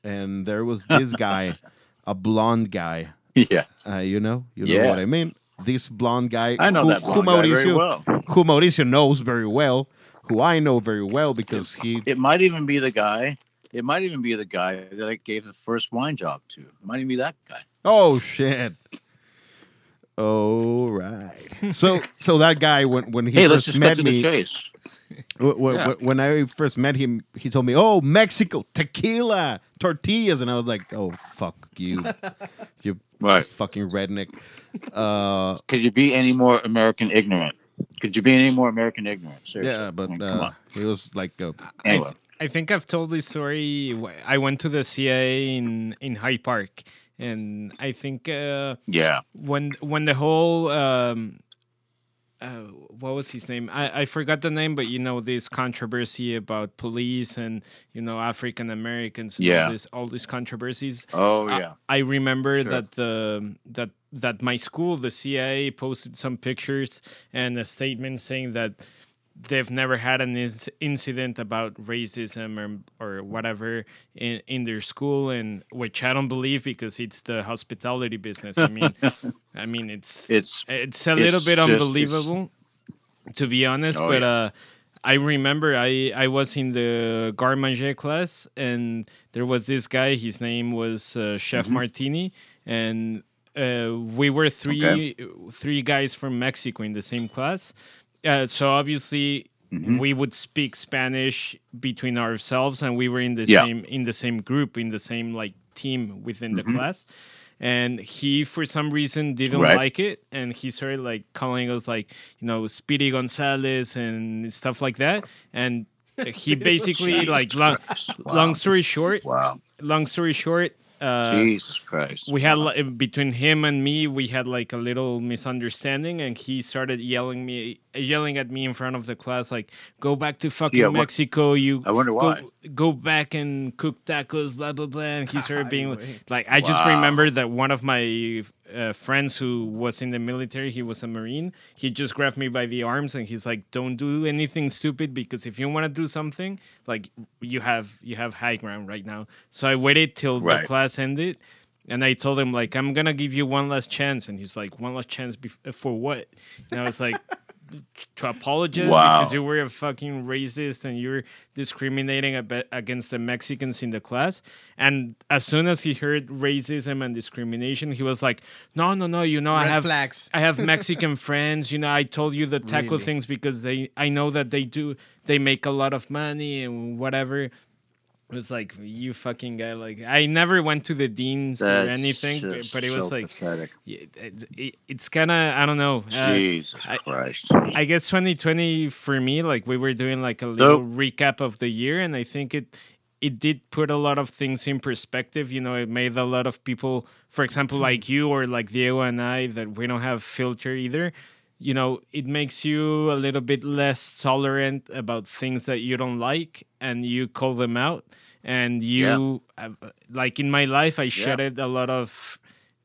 and there was this guy, [LAUGHS] a blonde guy. About. yeah, Uh, you know, you know Yeah. what I mean. This blonde guy. I know who, that who blonde very Mauricio, well. who Mauricio knows very well, who I know very well because he It might even be the guy. It might even be the guy that I gave the first wine job to. It might even be that guy. Oh shit. All right. So [LAUGHS] so that guy when when he hey, let's first just met to the me chase. w- w- Yeah. when I first met him he told me, "Oh, Mexico, tequila, tortillas." And I was like, "Oh, fuck you. [LAUGHS] you Right. fucking redneck." [LAUGHS] Uh Could you be any more American ignorant? Could you be any more American ignorant? Seriously. yeah, but I mean, come uh, on. he was like I, Anyway. th- I think I've told this story. I went to the CIA in in Hyde Park, and I think uh, Yeah. when when the whole um, uh, what was his name? I, I forgot the name, but you know this controversy about police and you know African Americans. Yeah. all this all these controversies. Oh I- yeah. I remember Sure. that the that that my school, the CIA, posted some pictures and a statement saying that they've never had an inc- incident about racism or or whatever in in their school, and which I don't believe because it's the hospitality business. I mean, [LAUGHS] I mean it's It's it's a little bit just- unbelievable, to be honest. Oh, but yeah. uh, I remember I I was in the garde manger class, and there was this guy. His name was uh, Chef Mm-hmm. Martini, and uh, we were three three guys from Mexico in the same class. Uh, so obviously. Mhm. We would speak Spanish between ourselves, and we were in the Yeah. same in the same group, in the same like team within the Mhm. class and he for some reason didn't Right. like it and he started like calling us like you know speedy gonzalez and stuff like that and [LAUGHS] he basically like long, Wow. long story short Wow. long story short uh, Jesus Christ. we had li- between him and me we had like a little misunderstanding and he started yelling me yelling at me in front of the class like go back to fucking Yeah, what- mexico you I wonder why. go, go back and cook tacos, blah blah blah. And he started being [LAUGHS] like, I just Wow. remember that one of my uh, friends who was in the military, he was a marine. He just grabbed me by the arms and he's like, "Don't do anything stupid because if you want to do something, like you have you have high ground right now." So I waited till Right. the class ended. And I told him like I'm gonna give you one last chance, and he's like, one last chance bef- for what? And I was like, to apologize Wow. because you were a fucking racist and you're discriminating a bit against the Mexicans in the class. And as soon as he heard racism and discrimination, he was like, no, no, no, you know, I have flags. I have [LAUGHS] Mexican friends. You know, I told you the taco Really? things because they I know that they do they make a lot of money and whatever. It was like you fucking guy. Like I never went to the deans or anything, but, but it was so like it's, it, it's kind of I don't know. Uh, Jesus I- Christ. I guess 2020 for me, like we were doing like a little recap of the year, and I think it it did put a lot of things in perspective. You know, it made a lot of people, for example, like you or like Diego and I, that we don't have filter either. You know, it makes you a little bit less tolerant about things that you don't like, and you call them out. And you, uh, like in my life, I shedded a lot of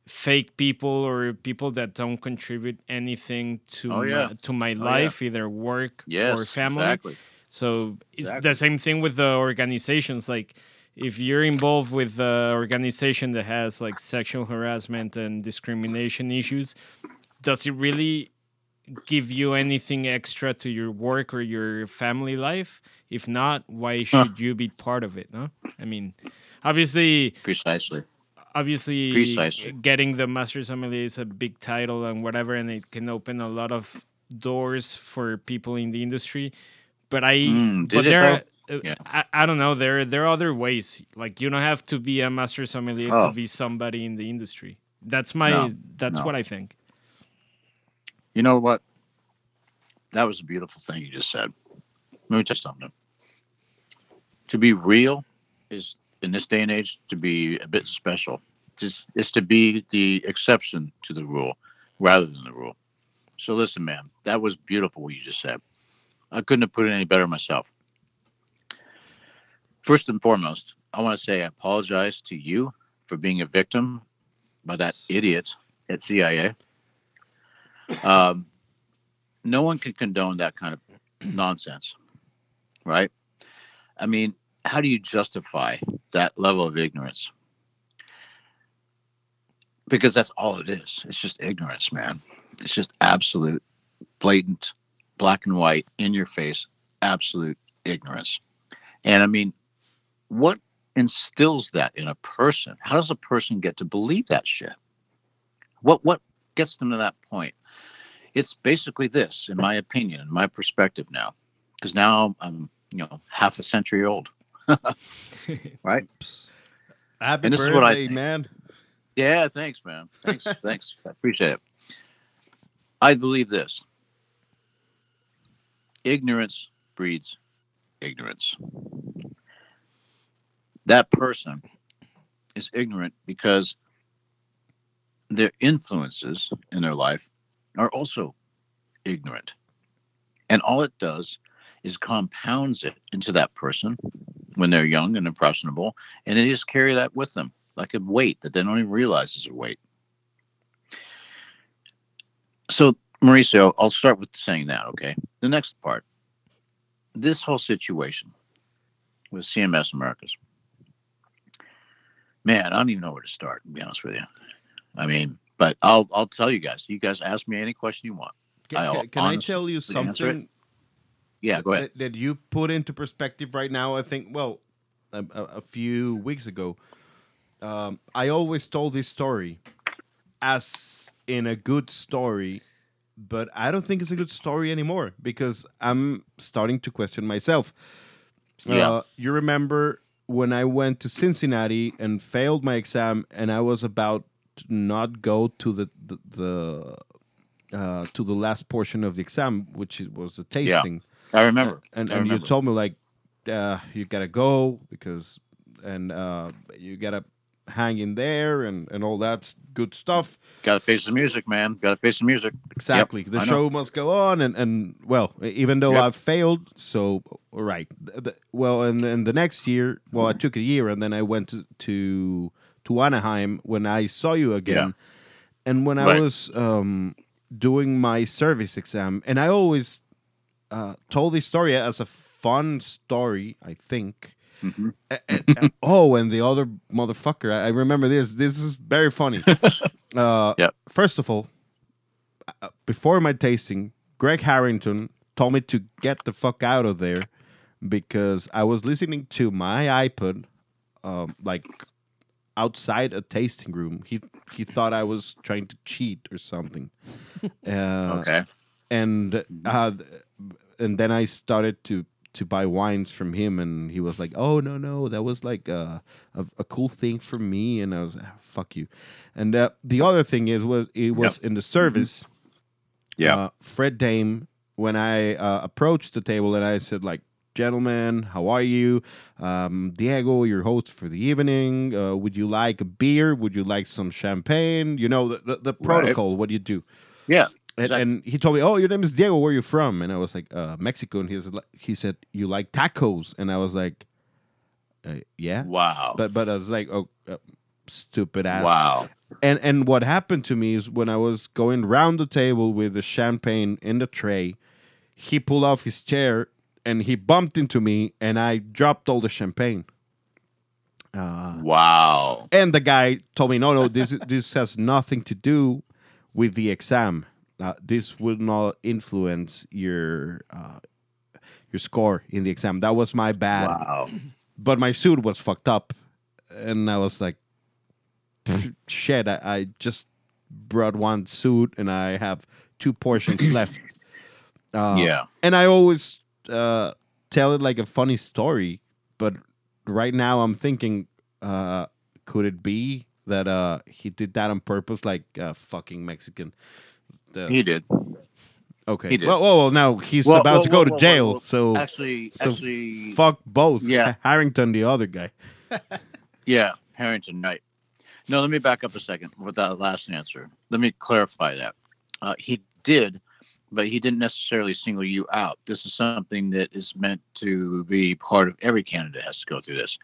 fake people or people that don't contribute anything to Oh, my, to my yeah. life, either work Yes, or family. exactly. So it's Exactly. the same thing with the organizations. Like if you're involved with the organization that has like sexual harassment and discrimination issues, does it really give you anything extra to your work or your family life? If not, why should you be part of it? No, I mean, obviously, Precisely. obviously Precisely. getting the master sommelier is a big title and whatever and it can open a lot of doors for people in the industry but i Mm, but there though? uh, Yeah. I, I don't know there there are other ways like you don't have to be a master sommelier to Oh. be somebody in the industry that's my No, that's no. what i think You know what? That was a beautiful thing you just said. Let me tell you something. To be real is in this day and age to be a bit special. Just is to be the exception to the rule rather than the rule. So listen, man, that was beautiful what you just said. I couldn't have put it any better myself. First and foremost, I want to say I apologize to you for being a victim by that idiot at CIA. Um, no one can condone that kind of nonsense, right? I mean, how do you justify that level of ignorance? Because that's all it is. It's just ignorance, man. It's just absolute, blatant, black and white, in your face, absolute ignorance. And I mean, what instills that in a person? How does a person get to believe that shit? What what gets them to that point? It's basically this, in my opinion, in my perspective now, because now I'm, you know, half a century old. [LAUGHS] right? Happy And this is what I think. man. Yeah, thanks, man. Thanks, [LAUGHS] thanks. I appreciate it. I believe this. Ignorance breeds ignorance. That person is ignorant because their influences in their life are also ignorant. And all it does is compounds it into that person when they're young and impressionable, and they just carry that with them like a weight that they don't even realize is a weight. So, Mauricio, I'll start with saying that, okay? The next part this whole situation with CMS Americas, man, I don't even know where to start, to be honest with you. I mean, but I'll I'll tell you guys. You guys ask me any question you want. Can, can- I tell you something Yeah, go ahead. that, that you put into perspective right now? I think, well, a, a, a few weeks ago, um, I always told this story as in a good story, but I don't think it's a good story anymore because I'm starting to question myself. Uh, you remember when I went to Cincinnati and failed my exam, and I was about to not go to the the, the uh, to the last portion of the exam, which was the tasting. I remember. And I and you told me like, uh, you gotta go because, and uh, you gotta hang in there and and all that good stuff. Got to face the music, man. Got to face the music. Exactly. the I know. show must go on, and and well, even though Yep. I've failed, so right. Th- th- well, and then the next year, well, I took a year, and then I went to to, to Anaheim when I saw you again, and when I was um, doing my service exam, and I always uh, told this story as a fun story, I think. Mhm. A- and- and- [LAUGHS] oh, and the other motherfucker. I, I remember this. This is very funny. [LAUGHS] uh, Yep. First of all, uh, before my tasting, Greg Harrington told me to get the fuck out of there because I was listening to my iPod, um, like outside a tasting room. He he thought I was trying to cheat or something. [LAUGHS] Uh, Okay. and uh, and then I started to to buy wines from him, and he was like, "Oh no, no, that was like a a, a cool thing for me," and I was, ah, "Fuck you." And uh, the other thing is, was it was in the service. Yeah. uh, Fred Dame, when I uh, approached the table and I said, like, gentlemen, how are you? Um, Diego, your host for the evening. Uh, would you like a beer? Would you like some champagne? You know, the, the, the protocol, what do you do? Yeah. And, and he told me, "Oh, your name is Diego. Where are you from?" And I was like, uh, "Mexico." And he was like, he said, "You like tacos?" And I was like, uh, "Yeah." Wow. But but I was like, "Oh, uh, stupid ass." wow. And and what happened to me is when I was going round the table with the champagne in the tray, he pulled off his chair and he bumped into me, and I dropped all the champagne. Uh, Wow. and the guy told me, "No, no, this [LAUGHS] this has nothing to do with the exam. Uh, this will not influence your uh, your score in the exam. That was my bad. Wow. [CLEARS THROAT] But my suit was fucked up, and I was like, shit. I, I just brought one suit, and I have two portions [CLEARS THROAT] left. Uh, yeah. and I always uh, tell it like a funny story, but right now I'm thinking, uh, could it be that uh, he did that on purpose, like uh, fucking Mexican? The- He did. okay. he did. Well, well, well, now he's Well, about well, to go to jail, so Actually, so actually, fuck both. Yeah. Harrington, the other guy. [LAUGHS] yeah, Harrington, right. No, let me back up a second with that last answer. Let me clarify that. Uh, he did, but he didn't necessarily single you out. This is something that is meant to be part of every candidate has to go through this.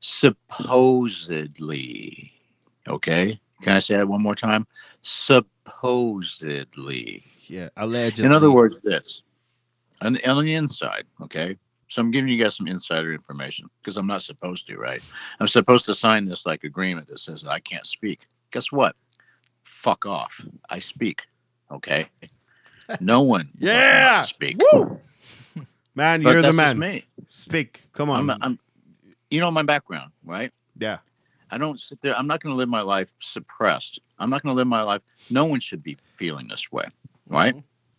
Supposedly, okay. Can I say that one more time? Supposedly. Yeah, allegedly. In other words, this on the, on the inside, okay. So I'm giving you guys some insider information because I'm not supposed to, right? I'm supposed to sign this like agreement that says that I can't speak. Guess what? Fuck off. I speak. Okay. No one. Yeah! Speak. man, But you're the that's just man. me. Speak. Come on. I'm, I'm. You know my background, right? yeah. I don't sit there. I'm not going to live my life suppressed. I'm not going to live my life. No one should be feeling this way, right?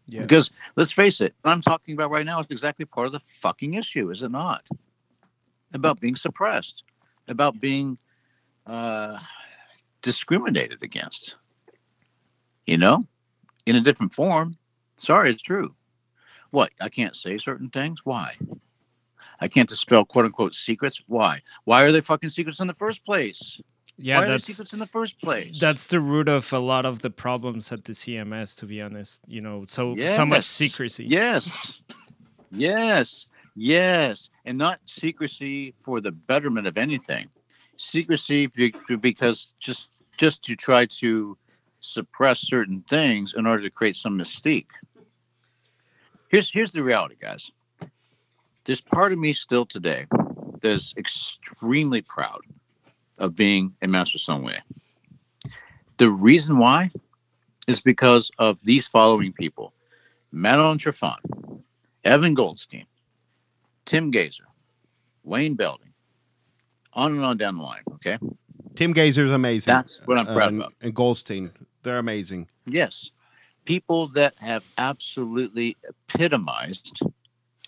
Yeah. Because let's face it, what I'm talking about right now is exactly part of the fucking issue, is it not? About being suppressed, about being uh, discriminated against. You know, in a different form. Sorry, it's true. What? I can't say certain things. Why? I can't dispel quote unquote secrets. Why? Why are they fucking secrets in the first place? Yeah, Why are that's secrets in the first place? that's the root of a lot of the problems at the CMS. To be honest, you know, so so much secrecy. Yes. Yes. Yes. And not secrecy for the betterment of anything. Secrecy because just just to try to suppress certain things in order to create some mystique. Here's here's the reality, guys. There's part of me still today that is extremely proud of being a Master Sommelier. The reason why is because of these following people. Madeline Triffon, Evan Goldstein, Tim Gaiser, Wayne Belding, on and on down the line. Okay. Tim Gaiser is amazing. That's what I'm proud uh, and, about. And Goldstein, they're amazing. Yes. People that have absolutely epitomized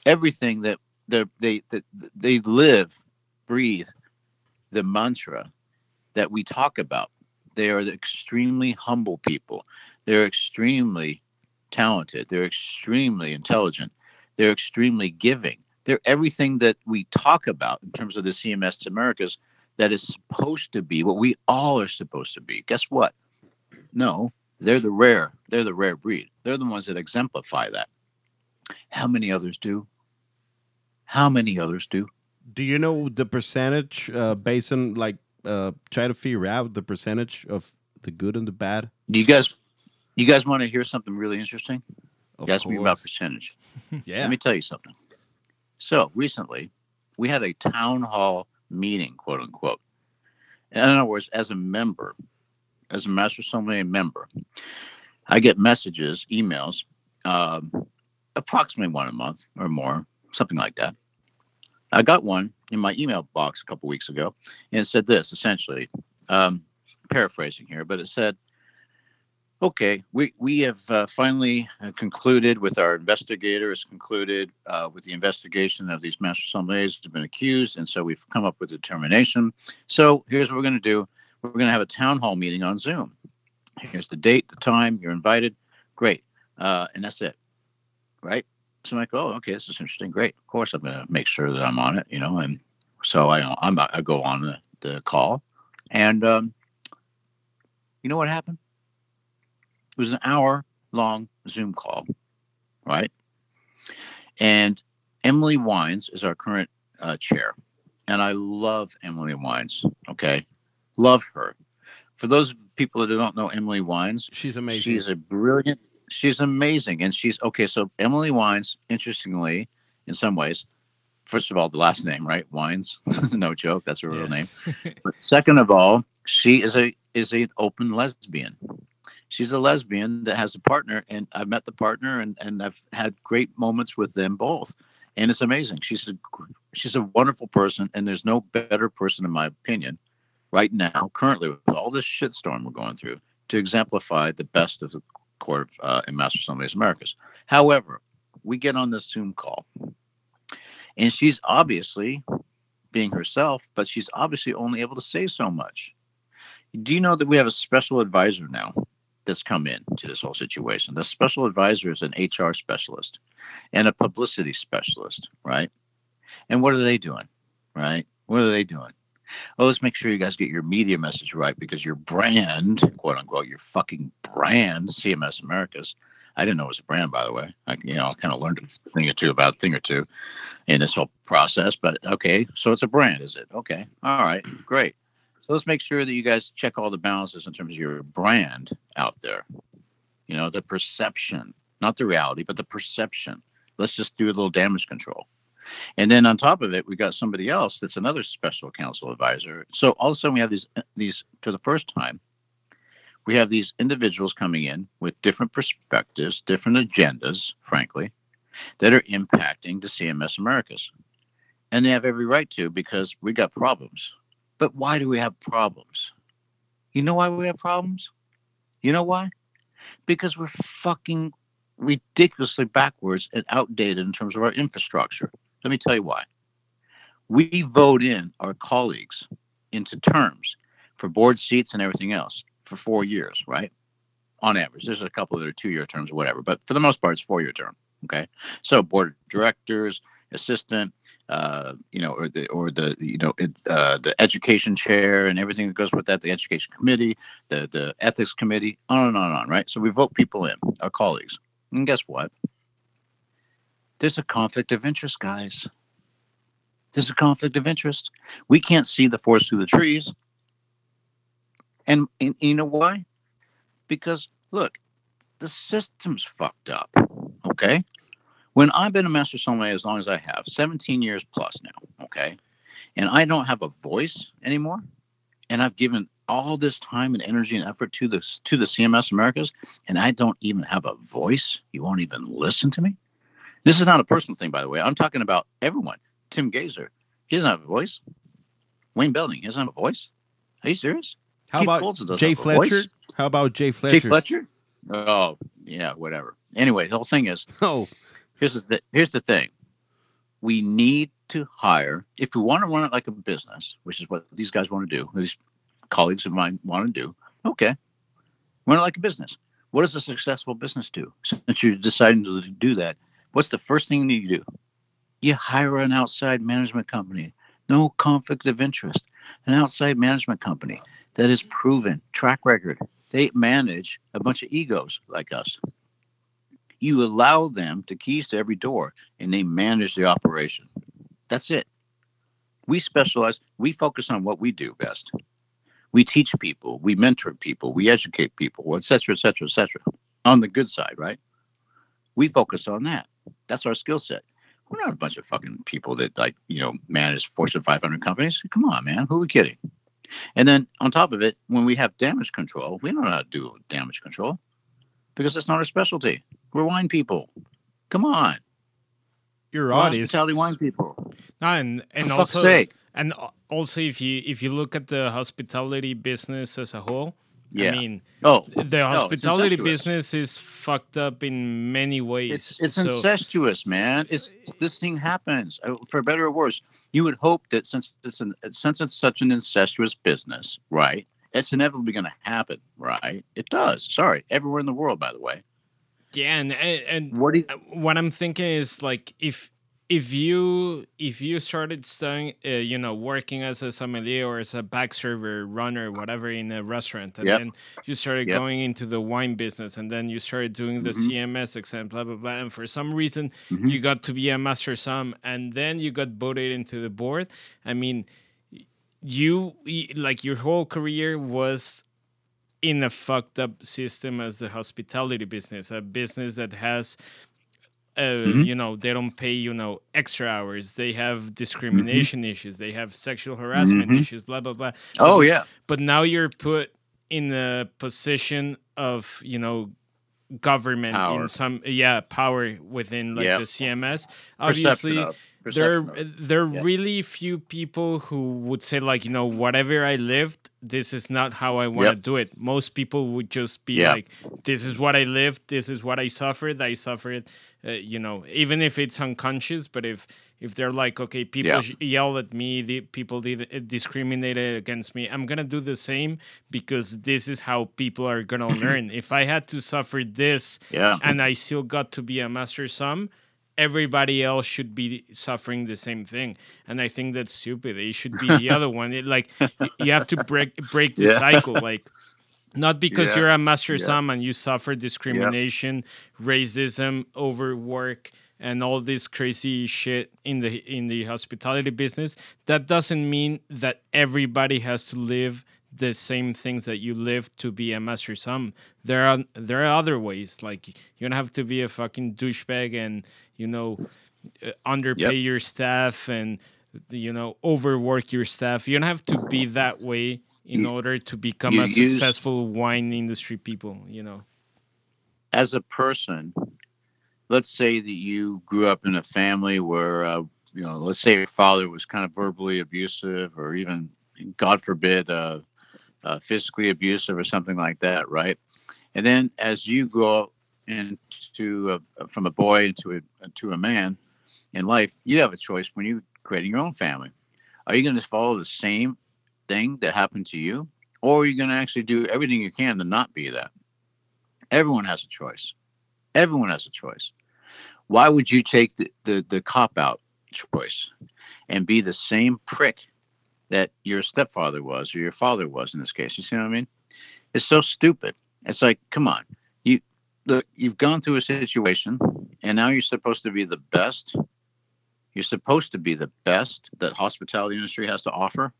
everything that they they that they live, breathe, the mantra that we talk about. They are extremely humble people. They're extremely talented. They're extremely intelligent. They're extremely giving. They're everything that we talk about in terms of the CMS Americas that is supposed to be what we all are supposed to be. Guess what? No, they're the rare. They're the rare breed. They're the ones that exemplify that. How many others do? How many others do? Do you know the percentage uh, based on like uh, try to figure out the percentage of the good and the bad? Do you guys you guys want to hear something really interesting? Of You asked me about percentage. [LAUGHS] Yeah. Let me tell you something. So recently, We had a town hall meeting, quote unquote. In other words, as a member, as a Master Sommelier member, I get messages, emails, um, approximately one a month or more, something like that. I got one in my email box a couple weeks ago, and it said this essentially, um, paraphrasing here, but it said, Okay, we we have uh, finally uh, concluded with our investigators concluded uh, with the investigation of these master sommeliers who've been accused, and so we've come up with a determination. So here's what we're going to do: we're going to have a town hall meeting on Zoom. Here's the date, the time. You're invited. Great, uh, and that's it, right? So I'm like, oh, okay, this is interesting. Great. Of course, I'm going to make sure that I'm on it, you know. And so I I'm, I go on the, the call, and um, you know what happened? It was an hour long Zoom call, right? And Emily Wines is our current uh, chair. And I love Emily Wines. Okay. Love her. For those people that don't know Emily Wines, She's amazing. she's a brilliant, she's amazing. And she's okay. So Emily Wines, interestingly, in some ways, first of all, the last name, right? Wines. [LAUGHS] no joke. That's her real name. [LAUGHS] But second of all, she is a is an open lesbian. She's a lesbian that has a partner, and I've met the partner, and and I've had great moments with them both, and it's amazing. She's a she's a wonderful person, and there's no better person, in my opinion, right now, currently with all this shitstorm we're going through, to exemplify the best of the court of uh, and Master Sommeliers Americas. However, we get on this Zoom call, and she's obviously being herself, but she's obviously only able to say so much. Do you know that we have a special advisor now that's come in to this whole situation? The special advisor is an HR specialist and a publicity specialist, right? And what are they doing? Right? What are they doing? Well, let's make sure you guys get your media message right because your brand, quote unquote, your fucking brand, CMS Americas. I didn't know it was a brand, by the way. I, you know, I kind of learned a thing or two about a thing or two in this whole process. But okay, so it's a brand, is it? Okay, all right, great. So let's make sure that you guys check all the balances in terms of your brand out there. You know, the perception, not the reality, but the perception. Let's just do a little damage control. And then on top of it, we got somebody else that's another special counsel advisor. So all of a sudden, we have these these for the first time, we have these individuals coming in with different perspectives, different agendas, frankly, that are impacting the CMS Americas. And they have every right to because we got problems. But why do we have problems? You know why we have problems? You know why? Because we're fucking ridiculously backwards and outdated in terms of our infrastructure. Let me tell you why. We vote in our colleagues into terms for board seats and everything else for four years, right? On average. There's a couple that are two year terms or whatever, but for the most part, it's four year term. Okay. So board of directors, assistant, uh, you know, or the or the you know it, uh, the education chair and everything that goes with that, the education committee, the the ethics committee, on and on and on, right? So we vote people in, our colleagues, and guess what? There's a conflict of interest, guys. There's a conflict of interest. We can't see the forest through the trees, and, and you know why? Because look, the system's fucked up. Okay. When I've been a master sommelier as long as I have, 17 years plus now, okay, and I don't have a voice anymore, and I've given all this time and energy and effort to this to the CMS Americas, and I don't even have a voice. You won't even listen to me. This is not a personal thing, by the way. I'm talking about everyone. Tim Gaiser, he doesn't have a voice. Wayne Belding, he doesn't have a voice. Are you serious? How Keith about Jay. Fletcher? How about Jay Fletcher? Jay Fletcher? Oh, yeah, whatever. Anyway, the whole thing is [LAUGHS] Oh, here's the th- here's the thing. We need to hire if we want to run it like a business, which is what these guys want to do. These colleagues of mine want to do. Okay, run it like a business. What does a successful business do? Since you're deciding to do that, what's the first thing you do? You hire an outside management company. No conflict of interest. An outside management company that is proven track record. They manage a bunch of egos like us you allow them the keys to every door and they manage the operation. That's it. We specialize, we focus on what we do best. We teach people, we mentor people, we educate people, et cetera, et cetera, et cetera. On the good side, right? We focus on that. That's our skill set. We're not a bunch of fucking people that like you know manage Fortune 500 companies. Come on, man, who are we kidding? And then on top of it, when we have damage control, we don't know how to do damage control because that's not our specialty. We're wine people. Come on, Your We're audience. hospitality wine people. No, and and For also sake. and also if you if you look at the hospitality business as a whole, Yeah. I mean oh, the hospitality incestuous. business is fucked up in many ways. It's it's so, incestuous, man. It's this thing happens uh, for better or worse. You would hope that since it's an, since it's such an incestuous business, right? It's inevitably going to happen, right? It does. Sorry, everywhere in the world, by the way. yeah, and and and What do you? what I'm thinking is like if if you if you started studying, uh, you know, working as a sommelier or as a back server, runner, whatever in a restaurant, and Yep. then you started Yep. going into the wine business, and then you started doing the Mhm. CMS exam, blah blah blah, and for some reason Mhm. you got to be a master som, and then you got voted into the board. I mean, you like your whole career was in a fucked up system as the hospitality business, a business that has, uh, Mhm. you know, they don't pay, you know, extra hours. They have discrimination issues. They have sexual harassment Mhm. issues. Blah blah blah. Oh yeah, But now you're put in a position of, you know, government Power. in some yeah power within like Yep. the CMS. Obviously, there there are Yeah. really few people who would say like you know whatever i lived this is not how i want to Yep. do it most people would just be Yeah. like this is what i lived this is what i suffered i suffered uh, you know even if it's unconscious but if if they're like okay people Yeah. sh- yell at me the people did, uh, discriminated against me i'm gonna do the same because this is how people are gonna [CLEARS THROAT] learn if i had to suffer this Yeah. and I still got to be a master sum, everybody else should be suffering the same thing. And I think that's stupid. It should be the other [LAUGHS] one. It, like you have to break break the Yeah. cycle. Like not because Yeah. you're a master Yeah. sum and you suffer discrimination, racism, overwork, and all this crazy shit in the in the hospitality business. That doesn't mean that everybody has to live the same things that you live to be a master sum. There are there are other ways. Like you don't have to be a fucking douchebag and you know uh, underpay Yep. your staff and you know overwork your staff. You don't have to be that way in You- order to become a use- successful wine industry people. You know. as a person, let's say that you grew up in a family where, uh, you know, let's say your father was kind of verbally abusive or even, God forbid, uh, uh, physically abusive or something like that, right? And then as you grow into a, from a boy into a, to a man in life, you have a choice when you're creating your own family. Are you going to follow the same thing that happened to you? Or are you going to actually do everything you can to not be that? Everyone has a choice. Everyone has a choice. Why would you take the, the, the cop out choice and be the same prick that your stepfather was or your father was in this case? You see what I mean? It's so stupid. It's like, come on. You look, you've gone through a situation and now you're supposed to be the best. You're supposed to be the best that hospitality industry has to offer.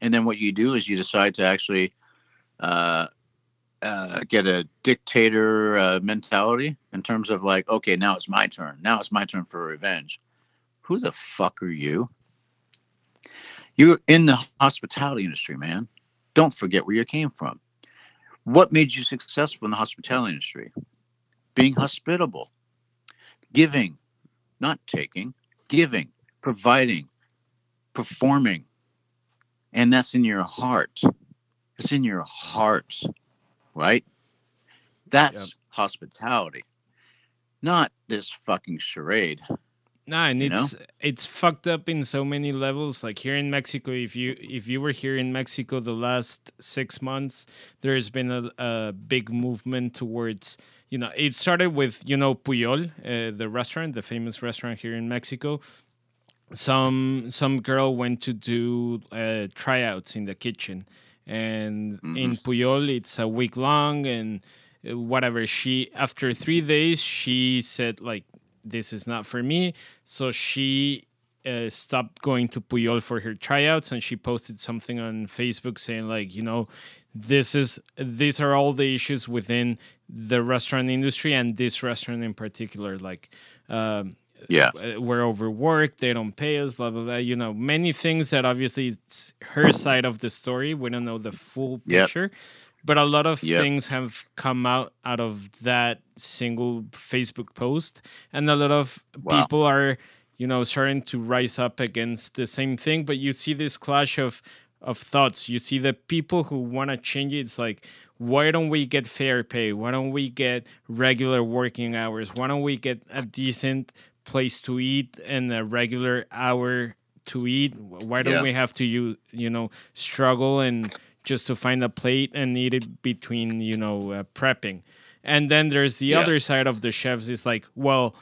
And then what you do is you decide to actually uh, uh, get a dictator uh, mentality in terms of like, okay, now it's my turn. Now it's my turn for revenge. Who the fuck are you? You're in the hospitality industry, man. Don't forget where you came from. What made you successful in the hospitality industry? Being hospitable, giving, not taking, giving, providing, performing. And that's in your heart. It's in your heart right? That's Yep. hospitality, not this fucking charade. Nah, and You know? it's it's fucked up in so many levels. Like here in Mexico, if you if you were here in Mexico the last six months, there's been a, a big movement towards you know it started with you know Pujol, uh, the restaurant, the famous restaurant here in Mexico. Some some girl went to do uh, tryouts in the kitchen, and in Pujol it's a week long and uh, whatever. She after three days she said like this is not for me. So she uh, stopped going to Pujol for her tryouts, and she posted something on Facebook saying like, you know, this is these are all the issues within the restaurant industry and this restaurant in particular. Like, um, Yeah. uh, we're overworked, they don't pay us, blah blah blah. You know, many things that obviously it's her side of the story. We don't know the full Yep. picture, but a lot of Yep. things have come out out of that single Facebook post, and a lot of Wow. people are, you know, starting to rise up against the same thing. But you see this clash of of thoughts. You see the people who want to change it. It's like, why don't we get fair pay? Why don't we get regular working hours? Why don't we get a decent place to eat and a regular hour to eat? Why don't Yeah. we have to you you know struggle and just to find a plate and eat it between you know uh, prepping? And then there's the Yeah. other side of the chefs. Is like, well,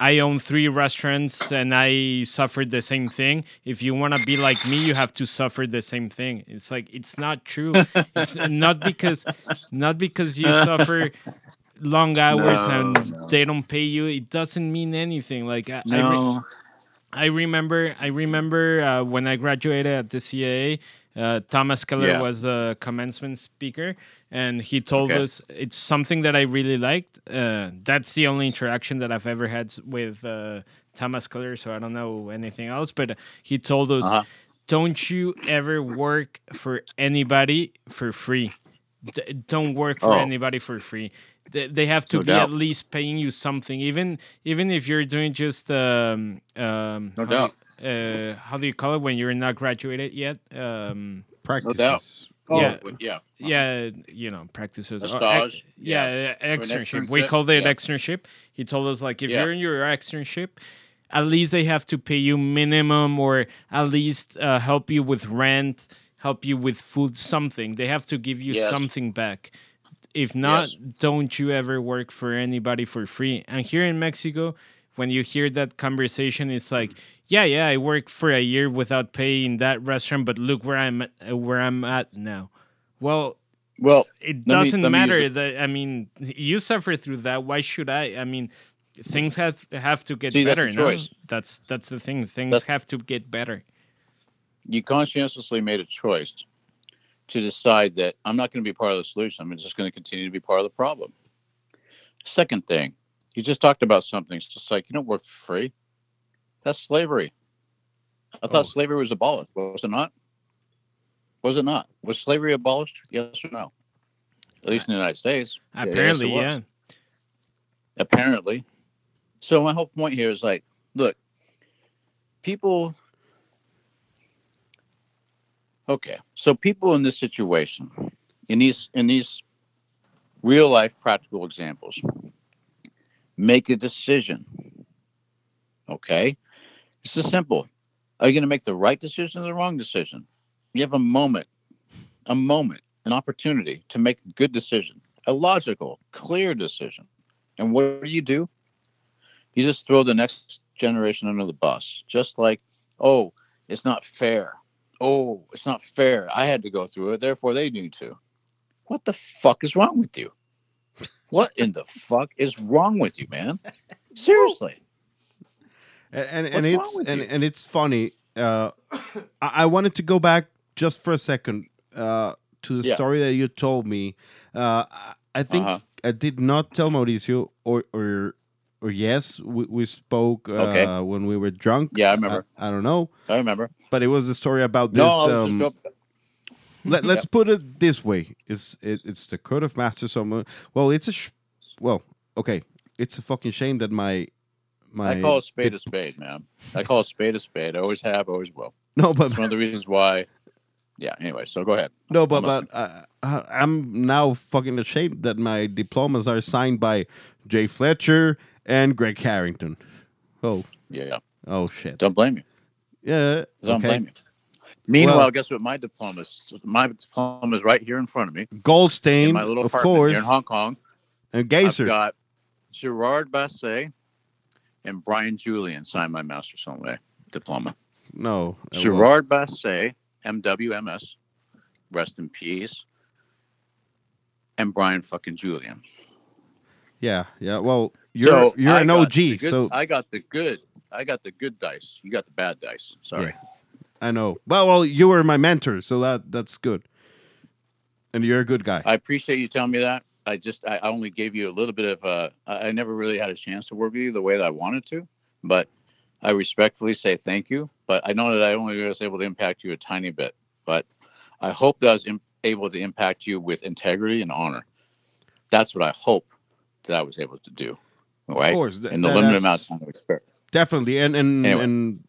I own three restaurants and I suffered the same thing. If you want to be like me, you have to suffer the same thing. It's like it's not true. It's [LAUGHS] not because not because you suffer long hours No, and no. they don't pay you. It doesn't mean anything. Like I, I, re- I remember, I remember uh, when I graduated at the CIA, uh, Thomas Keller Yeah. was the commencement speaker, and he told Okay. us it's something that I really liked. Uh, that's the only interaction that I've ever had with uh, Thomas Keller, so I don't know anything else. But he told us, Uh-huh. "Don't you ever work for anybody for free? D- don't work for Oh. anybody for free." They, they have to No be doubt. at least paying you something, even even if you're doing just um, um, No how do doubt. you- uh, how do you call it when you're not graduated yet? Um, Practices. Oh, Yeah. yeah. yeah, you know, practices. A or stage, ex- yeah, uh, an externship. We externship, called it yeah. externship. He told us like if Yeah. you're in your externship, at least they have to pay you minimum or at least uh, help you with rent, help you with food, something. They have to give you Yes. something back. If not, Yes. don't you ever work for anybody for free. And here in Mexico, when you hear that conversation, it's like, mm. yeah, yeah, I worked for a year without paying that restaurant, but look where I'm at, where I'm at now. Well, Well, it doesn't me matter that I mean you suffer through that. Why should I? I mean, things have have to get See, better. the no? That's that's the thing. Things That's- have to get better. you conscientiously made a choice to decide that I'm not going to be part of the solution. I'm just going to continue to be part of the problem. Second thing, you just talked about something. It's just like you don't work for free. That's slavery. I thought Oh. slavery was abolished. Was it not? Was it not? Was slavery abolished? Yes or no? At least in the United States. Yeah, yes, it Apparently, yeah. apparently. So my whole point here is like, look, people. Okay, so people in this situation, in these in these real life practical examples, make a decision. Okay, it's is simple. Are you going to make the right decision or the wrong decision? You have a moment, a moment, an opportunity to make a good decision, a logical, clear decision. And what do you do? You just throw the next generation under the bus. Just like, oh, it's not fair. Oh, it's not fair. I had to go through it, therefore they need to. What the fuck is wrong with you? What in the fuck is wrong with you, man? [LAUGHS] Seriously. and and, and it's and, you? and it's funny. Uh, [COUGHS] I, I wanted to go back just for a second uh, to the Yeah. story that you told me. Uh, I- I think Uh-huh. I did not tell Mauricio, or or or yes, we, we spoke uh, Okay. when we were drunk. Yeah, I remember. I, I don't know, I remember. but it was a story about this. No, um, let, us put it this way: it's it, it's the code of master. So well, it's a sh- well, okay. It's a fucking shame that my my I call a spade a spade, man. I call a spade a spade. I always have, always will. [LAUGHS] no, but It's one of the reasons why. Yeah. Anyway, so go ahead. No, but but uh, uh, I'm now fucking ashamed that my diplomas are signed by Jay Fletcher and Greg Harrington. Oh, Yeah, yeah. oh shit. Don't blame you. Yeah. Don't okay. blame you. Meanwhile, Well- guess what? My diploma is my diploma is right here in front of me in Goldstein, my little of course, here in Hong Kong. and Gaiser. I've got Gerard Basset and Brian Julyan signed my master's someday diploma. no, Gerard Basset, MWMS, rest in peace, and Brian fucking Julyan. Yeah, yeah. Well, you're So you're I an OG, good- so I got the good. I got the good dice. You got the bad dice. Sorry. I know. Well, well, you were my mentor, so that that's good. And you're a good guy. I appreciate you telling me that. I just I only gave you a little bit of uh I I never really had a chance to work with you the way that I wanted to, but I respectfully say thank you. But I know that I only was able to impact you a tiny bit, but I hope that I was im- able to impact you with integrity and honor. That's what I hope that I was able to do. Right? Of course. th- In the th- limited amount of time of experience. Definitely. And and Anyway. and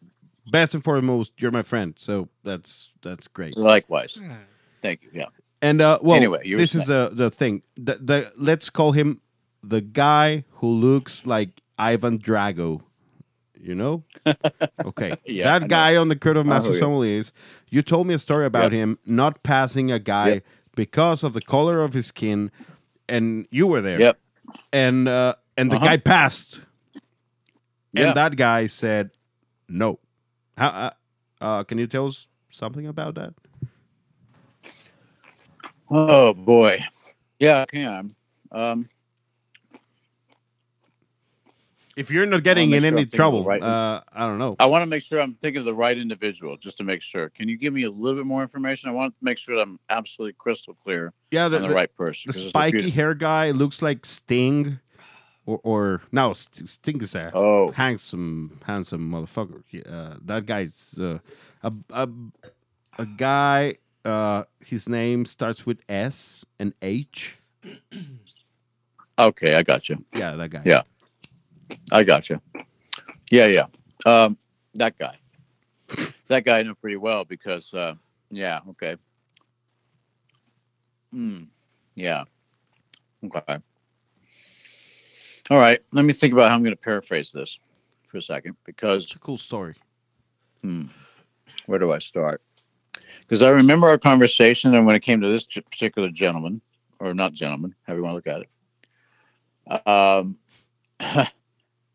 best and foremost, you're my friend. So that's that's great. Likewise. Thank you. Yeah. And uh, well, Anyway, you were this is the the thing. The, the let's call him the guy who looks like Ivan Drago. You know? [LAUGHS] Okay. Yeah, I know. that guy on the Court of I know Master you. Sommeliers. You told me a story about Yep. him not passing a guy Yep. because of the color of his skin, and you were there. Yep. And uh, and the Uh-huh. guy passed, and that guy said no. How? Uh, uh, can you tell us something about that? Oh boy. Yeah, I can. Um, If you're not getting in sure any I'm thinking of the trouble, right- uh, I don't know. I want to make sure I'm thinking of the right individual, just to make sure. Can you give me a little bit more information? I want to make sure that I'm absolutely crystal clear Yeah, the, on the, the- right person. the 'cause there's a spiky hair guy looks like Sting, or, or no, Sting is a Oh, handsome, handsome motherfucker. Uh, that guy's uh, a, a a guy. Uh, his name starts with S and H. okay, I got you. Yeah, that guy. Yeah. I got you. Yeah, yeah. Um, that guy. That guy I know pretty well because, uh, yeah, okay. Hmm. Yeah. Okay. All right. Let me think about how I'm going to paraphrase this for a second because It's a cool story. Hmm. Where do I start? Because I remember our conversation, and when it came to this particular gentleman, or not gentleman, however you want to look at it, um, [LAUGHS]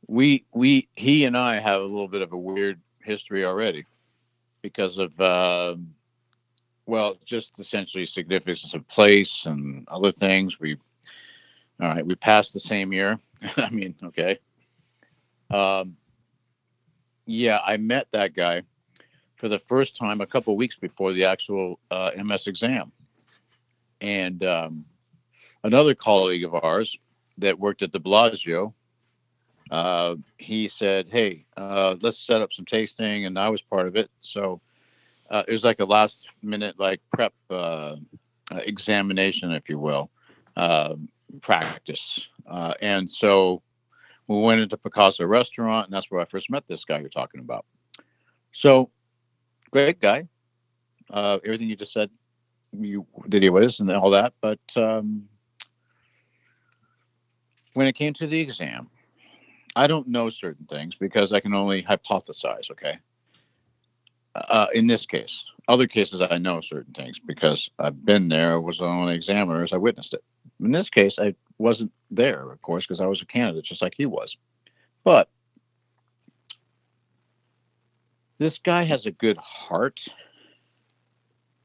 we we he and I have a little bit of a weird history already because of um, well, just essentially significance of place and other things. We all right, we passed the same year. [LAUGHS] I mean, okay. Um, yeah, I met that guy for the first time a couple weeks before the actual uh, MS exam. And um, another colleague of ours that worked at the Bellagio, uh, he said, Hey, uh, let's set up some tasting. And I was part of it. So uh, it was like a last minute, like prep uh, uh, examination, if you will, uh, practice. Uh, and so we went into Picasso restaurant, and that's where I first met this guy you're talking about. So great guy. Everything you just said, you did he was and all that. But um, when it came to the exam, I don't know certain things because I can only hypothesize. Okay. Uh, in this case, other cases I know certain things because I've been there, was on examiners, I witnessed it. In this case, I wasn't there, of course, because I was a candidate just like he was. But this guy has a good heart,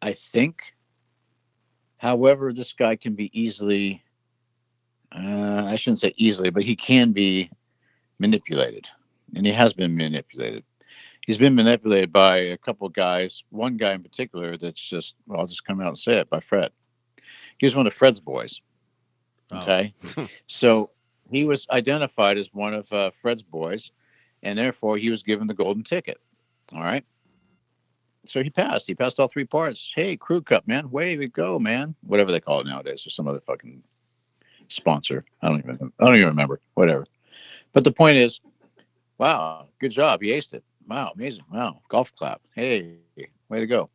I think. However, this guy can be easily, uh, I shouldn't say easily, but he can be manipulated. And he has been manipulated. He's been manipulated by a couple of guys, one guy in particular that's just, well, I'll just come out and say it, by Fred. He was one of Fred's boys. Oh. Okay. [LAUGHS] so he was identified as one of uh, Fred's boys, and therefore he was given the golden ticket. All right. So he passed. He passed all three parts. Hey, Krug Cup, man. Way to go, man. Whatever they call it nowadays, or some other fucking sponsor. I don't even. I don't even remember. Whatever. But the point is, wow, good job. You aced it. Wow, amazing. Wow, golf clap. Hey, way to go.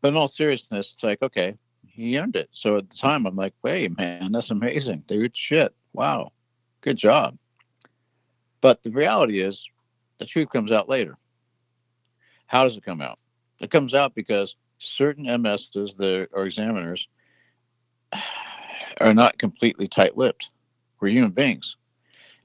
But in all seriousness, it's like, okay, he earned it. So at the time, I'm like, wait, man, that's amazing. Dude, shit. Wow, good job. But the reality is, the truth comes out later. How does it come out? It comes out because certain MSs are examiners [SIGHS] are not completely tight-lipped. We're human beings.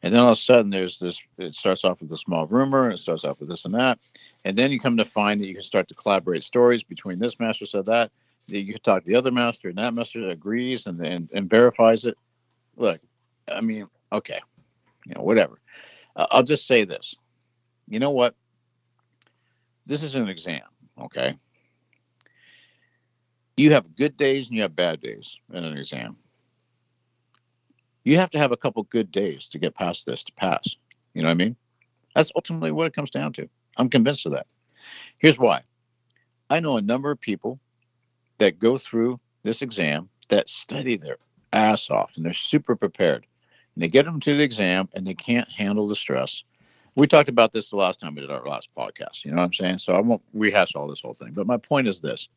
And then all of a sudden, there's this. It starts off with a small rumor, and it starts off with this and that, and then you come to find that you can start to collaborate stories between this master said that. You talk to the other master, and that master agrees and and, and verifies it. Look, I mean, okay, you know, whatever. Uh, I'll just say this. You know what? This is an exam, okay? You have good days and you have bad days in an exam. You have to have a couple good days to get past this to pass. You know what I mean? That's ultimately what it comes down to. I'm convinced of that. Here's why. I know a number of people that go through this exam that study their ass off and they're super prepared. And they get them to the exam and they can't handle the stress. We talked about this the last time we did our last podcast. You know what I'm saying? So I won't rehash all this whole thing. But my point is this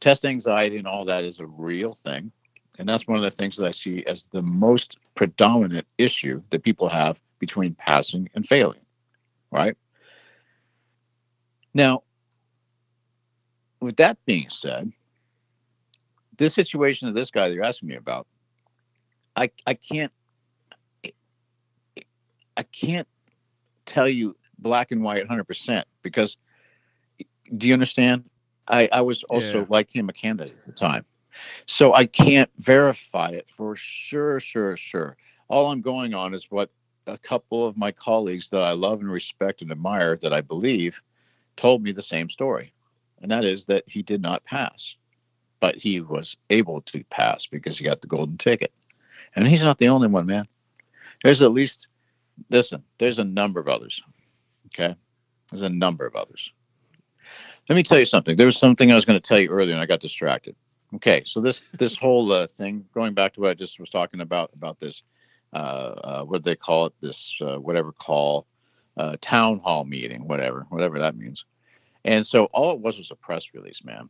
test anxiety and all that is a real thing. And that's one of the things that I see as the most predominant issue that people have between passing and failing. Right? Now, with that being said, this situation of this guy that you're asking me about, I I can't I can't tell you black and white 100% because do you understand? I, I was also Yeah. like him a candidate at the time. So I can't verify it for sure, sure, sure. All I'm going on is what a couple of my colleagues that I love and respect and admire that I believe told me the same story. And that is that he did not pass, but he was able to pass because he got the golden ticket. And he's not the only one, man. There's at least, listen, there's a number of others. Okay. There's a number of others. Let me tell you something. There was something I was going to tell you earlier and I got distracted. Okay. So this, this whole uh, thing, going back to what I just was talking about, about this, uh, uh, what do they call it? This, uh, whatever call, uh, town hall meeting, whatever, whatever that means. And so all it was was a press release, man.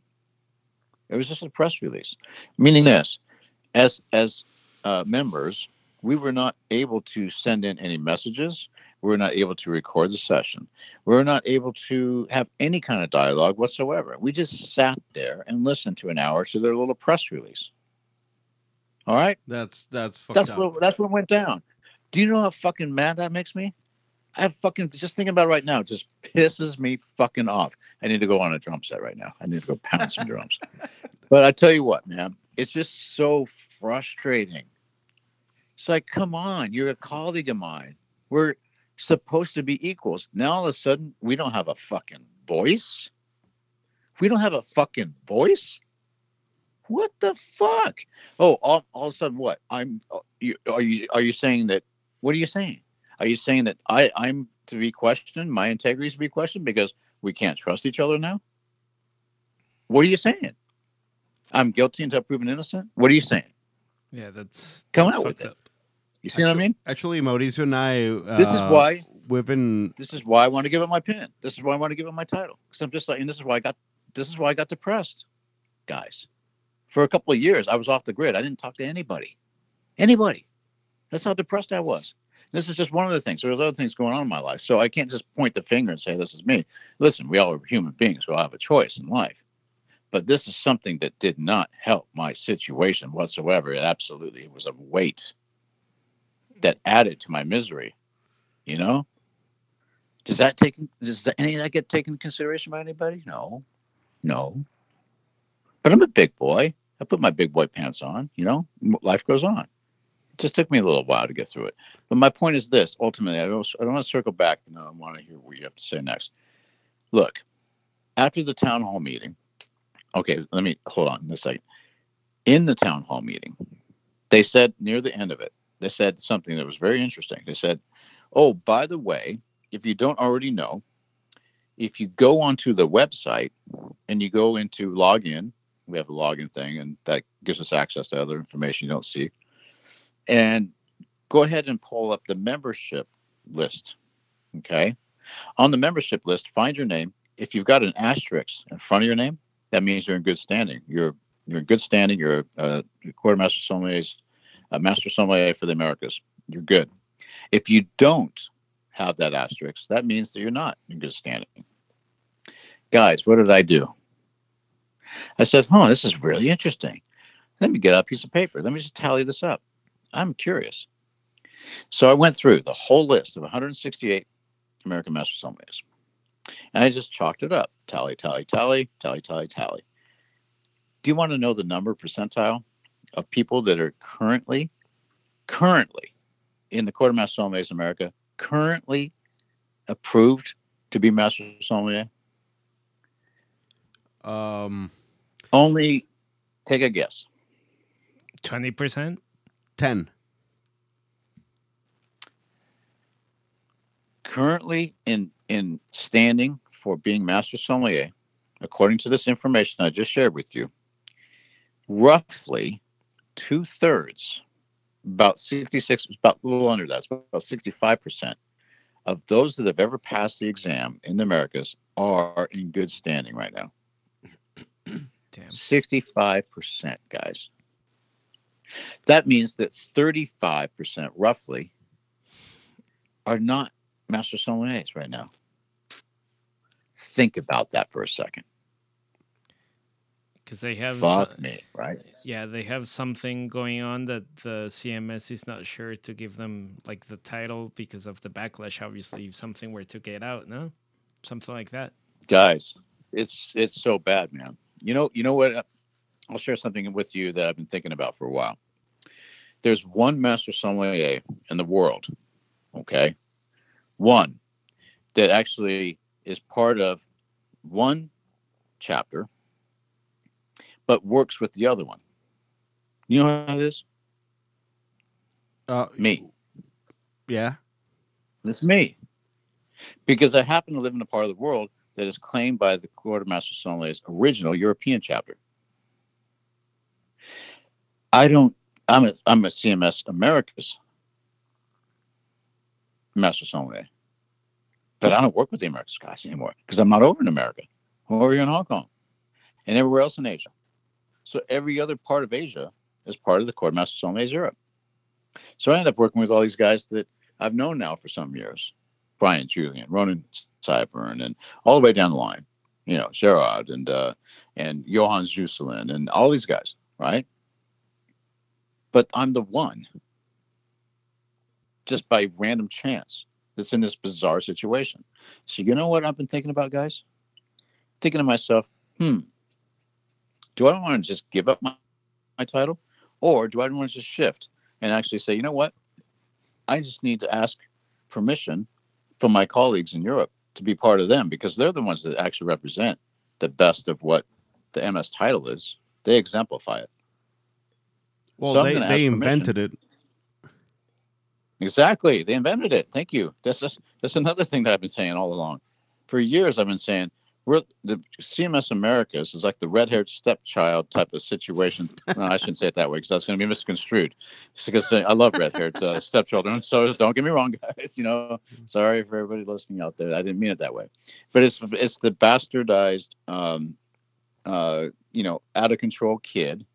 It was just a press release, meaning this: as as uh, members, we were not able to send in any messages. We were not able to record the session. We're not able to have any kind of dialogue whatsoever. We just sat there and listened to an hour to their little press release. All right. That's that's fucked That's up. what that's what went down. Do you know how fucking mad that makes me? I fucking just thinking about it right now. It just pisses me fucking off. I need to go on a drum set right now. I need to go pound some drums. [LAUGHS] But I tell you what, man, it's just so frustrating. It's like, come on, you're a colleague of mine. We're supposed to be equals. Now all of a sudden, we don't have a fucking voice. We don't have a fucking voice. What the fuck? Oh, all, all of a sudden, what? I'm. uh, You, are you are you saying that? What are you saying? Are you saying that I I'm to be questioned? My integrity is to be questioned because we can't trust each other now? What are you saying? I'm guilty until proven innocent. What are you saying? Yeah, that's Come that's out with it. up. You see what I mean? Actually, Modi's and I. Uh, This is why. we've been. This is why I want to give up my pin. This is why I want to give up my title. Because I'm just like, and this is why I got. This is why I got depressed, guys. For a couple of years, I was off the grid. I didn't talk to anybody. Anybody. That's how depressed I was. This is just one of the things. There's other things going on in my life. So I can't just point the finger and say, this is me. Listen, we all are human beings. We all have a choice in life. But this is something that did not help my situation whatsoever. It absolutely it was a weight that added to my misery. You know? Does that take does any of that get taken into consideration by anybody? No. No. But I'm a big boy. I put my big boy pants on, you know, life goes on. It just took me a little while to get through it. But my point is this ultimately, I don't, I don't want to circle back. You know, I want to hear what you have to say next. Look, after the town hall meeting, okay, let me hold on a second. In the town hall meeting, they said near the end of it, they said something that was very interesting. They said, Oh, by the way, if you don't already know, if you go onto the website and you go into login, we have a login thing, and that gives us access to other information you don't see. And go ahead and pull up the membership list. Okay. On the membership list, find your name. If you've got an asterisk in front of your name, that means you're in good standing. You're you're in good standing. You're uh, a Court of Master Sommeliers, a master sommelier for the Americas. You're good. If you don't have that asterisk, that means that you're not in good standing. Guys, what did I do? I said, "Oh, this is really interesting. Let me get a piece of paper. Let me just tally this up. I'm curious." So I went through the whole list of 168 American Master Sommeliers, and I just chalked it up: tally, tally, tally, tally, tally, tally. Do you want to know the number percentile of people that are currently, currently, in the Court of Master Sommeliers America, currently approved to be Master Sommelier? Um, Only take a guess. Twenty percent. 10. currently in in standing for being master sommelier, according to this information I just shared with you, roughly two thirds, about 66, about a little under that, it's about 65% of those that have ever passed the exam in the Americas are in good standing right now. [CLEARS THROAT] Damn. 65%, guys. That means that 35% roughly are not master sommeliers right now. Think about that for a second. Because they have, Fuck so- me, right? yeah, they have something going on that the CMS is not sure to give them like the title because of the backlash. Obviously, if something were to get out, no, something like that. Guys, it's it's so bad, man. You know, you know what? I'll share something with you that I've been thinking about for a while. There's one master sommelier in the world, okay? One that actually is part of one chapter, but works with the other one. You know how it is? Uh, Me. yeah. It's me. Because I happen to live in a part of the world that is claimed by the Court of Master Sommelier's original European chapter. I don't I'm a I'm a CMS Americas Master Sommelier. But I don't work with the Americas guys anymore because I'm not over in America. I'm over here in Hong Kong and everywhere else in Asia. So every other part of Asia is part of the Court of Master Sommeliers Europe. So I end up working with all these guys that I've known now for some years. Brian Julyan, Ronan Sayburn, and all the way down the line. You know, Gerard and uh, and Johann Jusselin and all these guys, right? But I'm the one, just by random chance, that's in this bizarre situation. So you know what I've been thinking about, guys? Thinking to myself, hmm, do I want to just give up my, my title, or do I want to just shift and actually say, you know what? I just need to ask permission from my colleagues in Europe to be part of them because they're the ones that actually represent the best of what the MS title is. They exemplify it. Well, So they, they permission. invented it. Exactly. They invented it. Thank you. That's just, that's another thing that I've been saying all along. For years, I've been saying we're the CMS Americas is like the red-haired stepchild type of situation. no, I shouldn't say it that way because that's going to be misconstrued. Just because I love red-haired uh, stepchildren, so don't get me wrong, [LAUGHS] guys. You know, sorry for everybody listening out there. I didn't mean it that way, but it's it's the bastardized, um, uh, you know, out of control kid,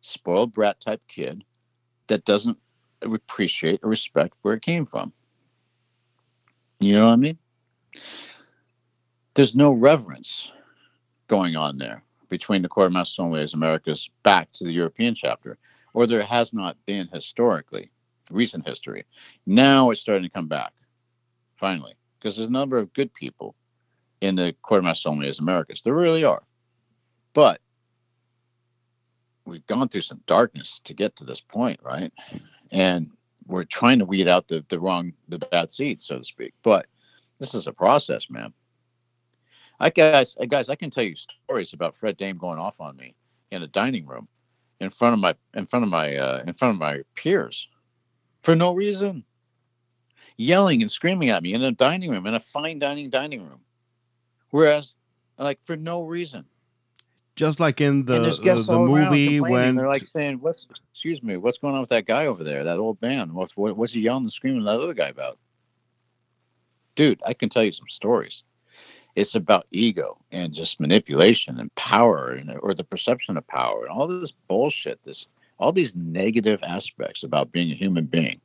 spoiled brat type kid that doesn't appreciate or respect where it came from. You know what I mean? There's no reverence going on there between the Court of Americas back to the European chapter, or there has not been historically, recent history. Now it's starting to come back, finally, because there's a number of good people in the Court of Americas. There really are. But we've gone through some darkness to get to this point, right? And we're trying to weed out the, the wrong, the bad seeds, so to speak. But this is a process, man. I guys, I guys, I can tell you stories about Fred Dame going off on me in a dining room, in front of my, in front of my, uh, in front of my peers, for no reason, yelling and screaming at me in a dining room, in a fine dining dining room, whereas, like, for no reason. Just like in the uh, the movie when they're like saying, "What's excuse me? What's going on with that guy over there? That old man? What's what, what's he yelling and screaming at that other guy about?" Dude, I can tell you some stories. It's about ego and just manipulation and power, and or the perception of power, and all this bullshit. This all these negative aspects about being a human being,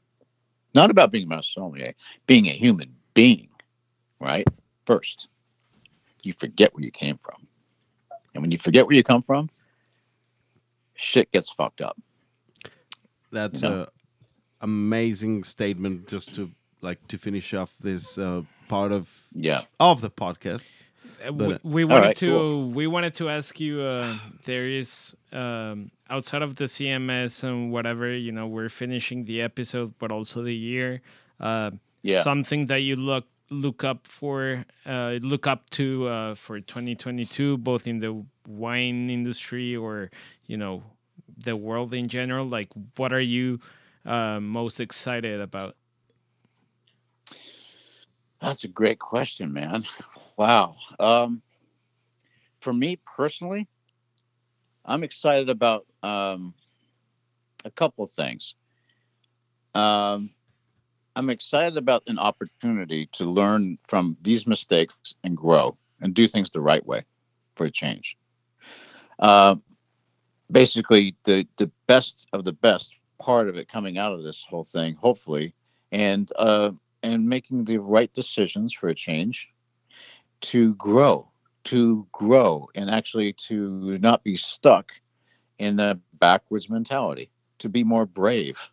not about being a sommelier, being a human being, right? First, you forget where you came from. And when you forget where you come from, shit gets fucked up. that's No. a amazing statement just to like to finish off this uh, part of Yeah. of the podcast. Uh, But, we, we uh, wanted alright, to cool. we wanted to ask you uh, there is um, outside of the CMS and whatever you know we're finishing the episode but also the year uh, Yeah. something that you look look up for uh, look up to uh, for 2022 both in the wine industry or you know the world in general like what are you uh, most excited about That's a great question, man. Wow. Um, for me personally, I'm excited about um, a couple things. Um, I'm excited about an opportunity to learn from these mistakes and grow and do things the right way for a change. Uh, basically, the the best of the best part of it coming out of this whole thing, hopefully, and uh, and making the right decisions for a change to grow, to grow, and actually to not be stuck in the backwards mentality, to be more brave.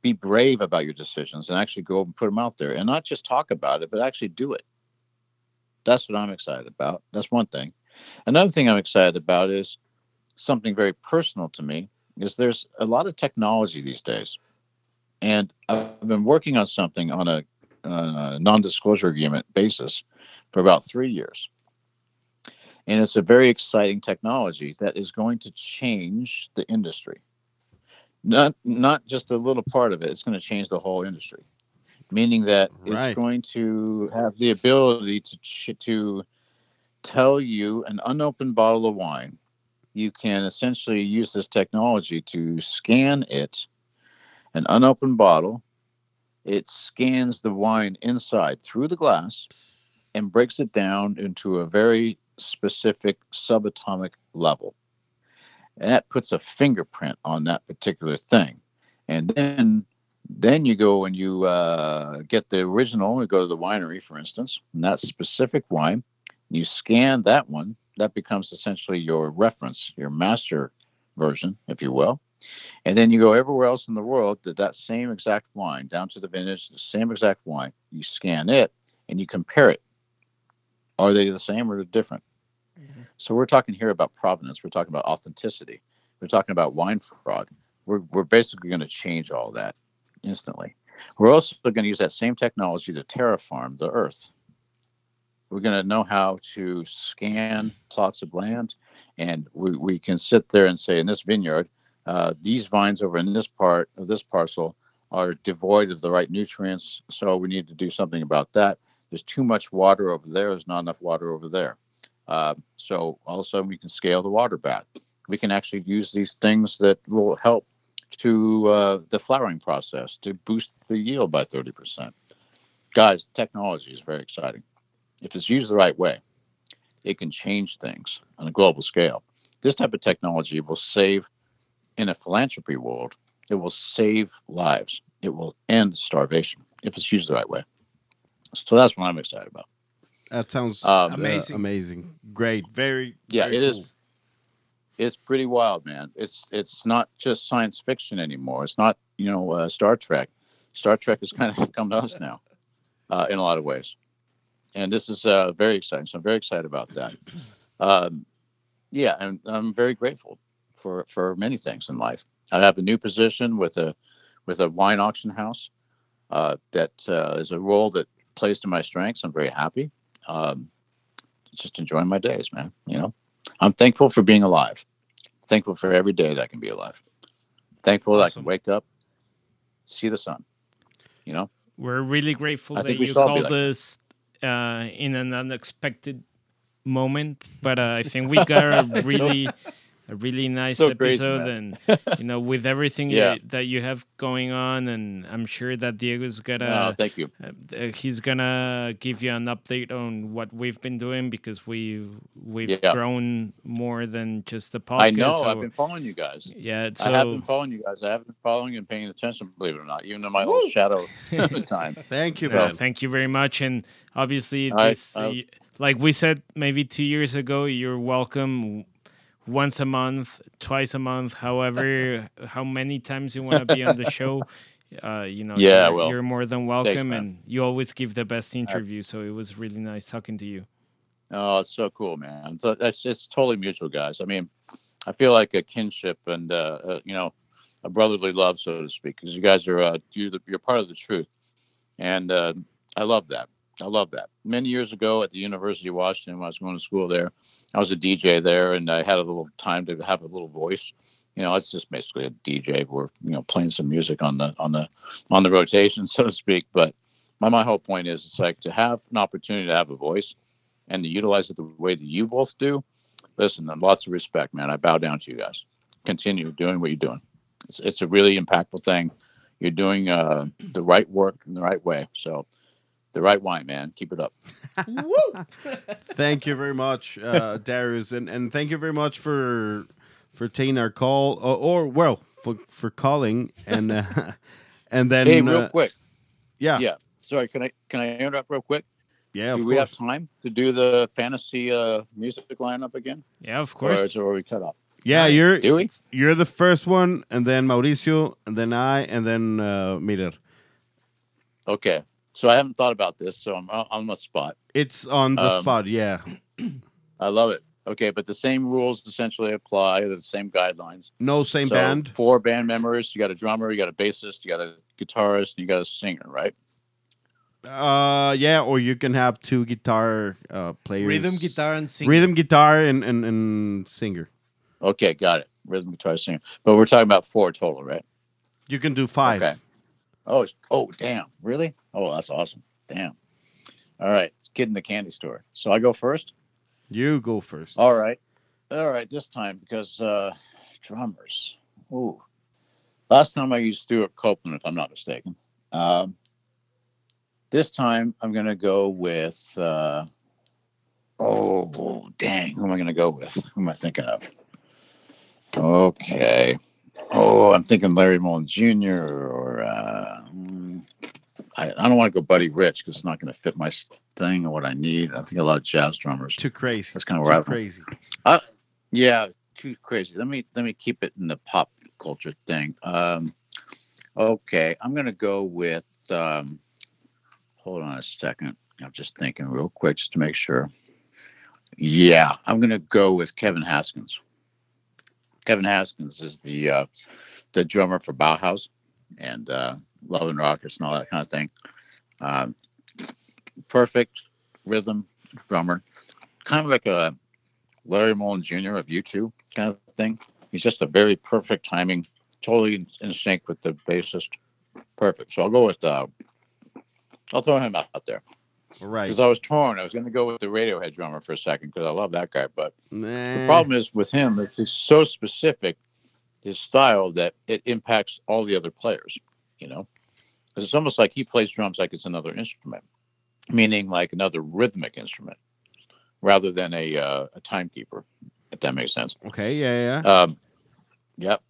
Be brave about your decisions and actually go and put them out there and not just talk about it, but actually do it. That's what I'm excited about. That's one thing. Another thing I'm excited about is something very personal to me is there's a lot of technology these days. And I've been working on something on a, a non-disclosure agreement basis for about three years. And it's a very exciting technology that is going to change the industry. Not not just a little part of it, it's going to change the whole industry. Meaning that Right. it's going to have the ability to ch- to tell you an unopened bottle of wine. You can essentially use this technology to scan it, an unopened bottle. It scans the wine inside through the glass and breaks it down into a very specific subatomic level. And that puts a fingerprint on that particular thing. And then then you go and you uh, get the original, you go to the winery, for instance, and that specific wine, you scan that one, that becomes essentially your reference, your master version, if you will. And then you go everywhere else in the world that that same exact wine, down to the vintage, the same exact wine, you scan it and you compare it. Are they the same or different? Mm-hmm. So we're talking here about provenance. We're talking about authenticity. We're talking about wine fraud. We're, we're basically going to change all that instantly. We're also going to use that same technology to terraform the earth. We're going to know how to scan plots of land, and we, we can sit there and say, in this vineyard, uh, these vines over in this part of this parcel are devoid of the right nutrients, so we need to do something about that. There's too much water over there. There's not enough water over there. Uh, so all of a sudden, we can scale the water back. We can actually use these things that will help to uh, the flowering process to boost the yield by 30%. Guys, technology is very exciting. If it's used the right way, it can change things on a global scale. This type of technology will save, in a philanthropy world, it will save lives. It will end starvation if it's used the right way. So that's what I'm excited about. That sounds Um, uh, Amazing. amazing. Great. Very. Yeah, very it is. cool. It's pretty wild, man. It's it's not just science fiction anymore. It's not you know uh, Star Trek. Star Trek has kind of [LAUGHS] come to us now, uh, in a lot of ways, and this is uh, very exciting. So I'm very excited about that. Um, yeah, and I'm very grateful for for many things in life. I have a new position with a with a wine auction house. Uh, that uh, is a role that plays to my strengths. I'm very happy. Um, just enjoying my days, man. You know, I'm thankful for being alive. Thankful for every day that I can be alive. Thankful that I can wake up, see the sun. You know, We're really grateful I that you called like us uh, in an unexpected moment, but uh, I think we got a [LAUGHS] really, a really nice So episode, man. and [LAUGHS] you know, with everything Yeah. that, that you have going on, and I'm sure that Diego's oh, gonna, thank you. uh, uh, he's gonna give you an update on what we've been doing because we we've Yeah. grown more than just the podcast. I know. so- I've been following you guys. yeah, so I have been following you guys. I have been following and paying attention, believe it or not, even in my little shadow [LAUGHS] [LAUGHS] time. Thank you, Yeah, man. thank you very much. And obviously, I- this, I- uh, like we said maybe two years ago, you're welcome once a month, twice a month, however, [LAUGHS] how many times you want to be on the show. Uh, you know, Yeah, you're, well, you're more than welcome, man. and you always give the best interview. So it was really nice talking to you. Oh, it's so cool, man. So that's just totally mutual, guys. I mean, I feel like a kinship and uh, uh, you know, a brotherly love, so to speak, because you guys are uh, you're, the, you're part of the truth, and uh, I love that. I love that. Many years ago at the University of Washington, when I was going to school there, I was a DJ there, and I had a little time to have a little voice. You know, it's just basically a DJ. We're you know playing some music on the on the on the rotation, [LAUGHS] so to speak. But my my whole point is it's like to have an opportunity to have a voice and to utilize it the way that you both do. Listen, lots of respect, man. I bow down to you guys. Continue doing what you're doing. It's it's a really impactful thing. You're doing uh, the right work in the right way. So, the right wine, man. Keep it up. Thank you very much, uh, Darius, and and thank you very much for for taking our call, or, or well, for for calling, and uh, [LAUGHS] and then hey, real uh, quick. yeah, Yeah. Sorry, can I can I interrupt real quick? yeah, of do we course. have time to do the fantasy uh, music lineup again, Yeah, of or course. is or are we cut off? Yeah, you're Do we? you're the first one, and then Mauricio, and then I, and then uh, Miller. Okay. So I haven't thought about this, so I'm I'm on the spot. It's on the Um, spot. Yeah, [CLEARS THROAT] I love it. Okay, but the same rules essentially apply. The same guidelines. no same So, band. Four band members. You got a drummer. You got a bassist. You got a guitarist. And you got a singer, right? Uh, yeah, or you can have two guitar uh, players. Rhythm guitar and singer. rhythm guitar, and and, and singer. Okay, got it. Rhythm guitar, singer. But we're talking about four total, right? You can do five. Okay. Oh, it's- oh, damn! Really? Oh, that's awesome. Damn. All right, kid in the candy store. So I go first. You go first. All right. All right, this time because uh drummers. Ooh. Last time I used Stewart Copeland, if I'm not mistaken. Um this time I'm gonna go with uh oh dang, who am I gonna go with? Who am I thinking of? Okay. Oh, I'm thinking Larry Mullen Jr. or uh I, I don't want to go Buddy Rich because it's not going to fit my thing or what I need. I think a lot of jazz drummers. Too crazy. That's kind of Too where I'm crazy. yeah, too crazy. Let me let me keep it in the pop culture thing. Um, okay, I'm gonna go with. Um, hold on a second. I'm just thinking real quick, just to make sure. Yeah, I'm gonna go with Kevin Haskins. Kevin Haskins is the uh, the drummer for Bauhaus and uh, Love and Rockets and all that kind of thing. Um, perfect rhythm drummer, kind of like a Larry Mullen Jr. of U2 kind of thing. He's just a very perfect timing, totally in, sync with the bassist. Perfect. So I'll go with, uh, I'll throw him out there. All right. Because I was torn. I was going to go with the Radiohead drummer for a second because I love that guy. But the problem is with him, is he's so specific, his style, that it impacts all the other players, you know? Because it's almost like he plays drums like it's another instrument, meaning like another rhythmic instrument rather than a, uh, a timekeeper, if that makes sense. Okay. Yeah. Yeah. Um, yep.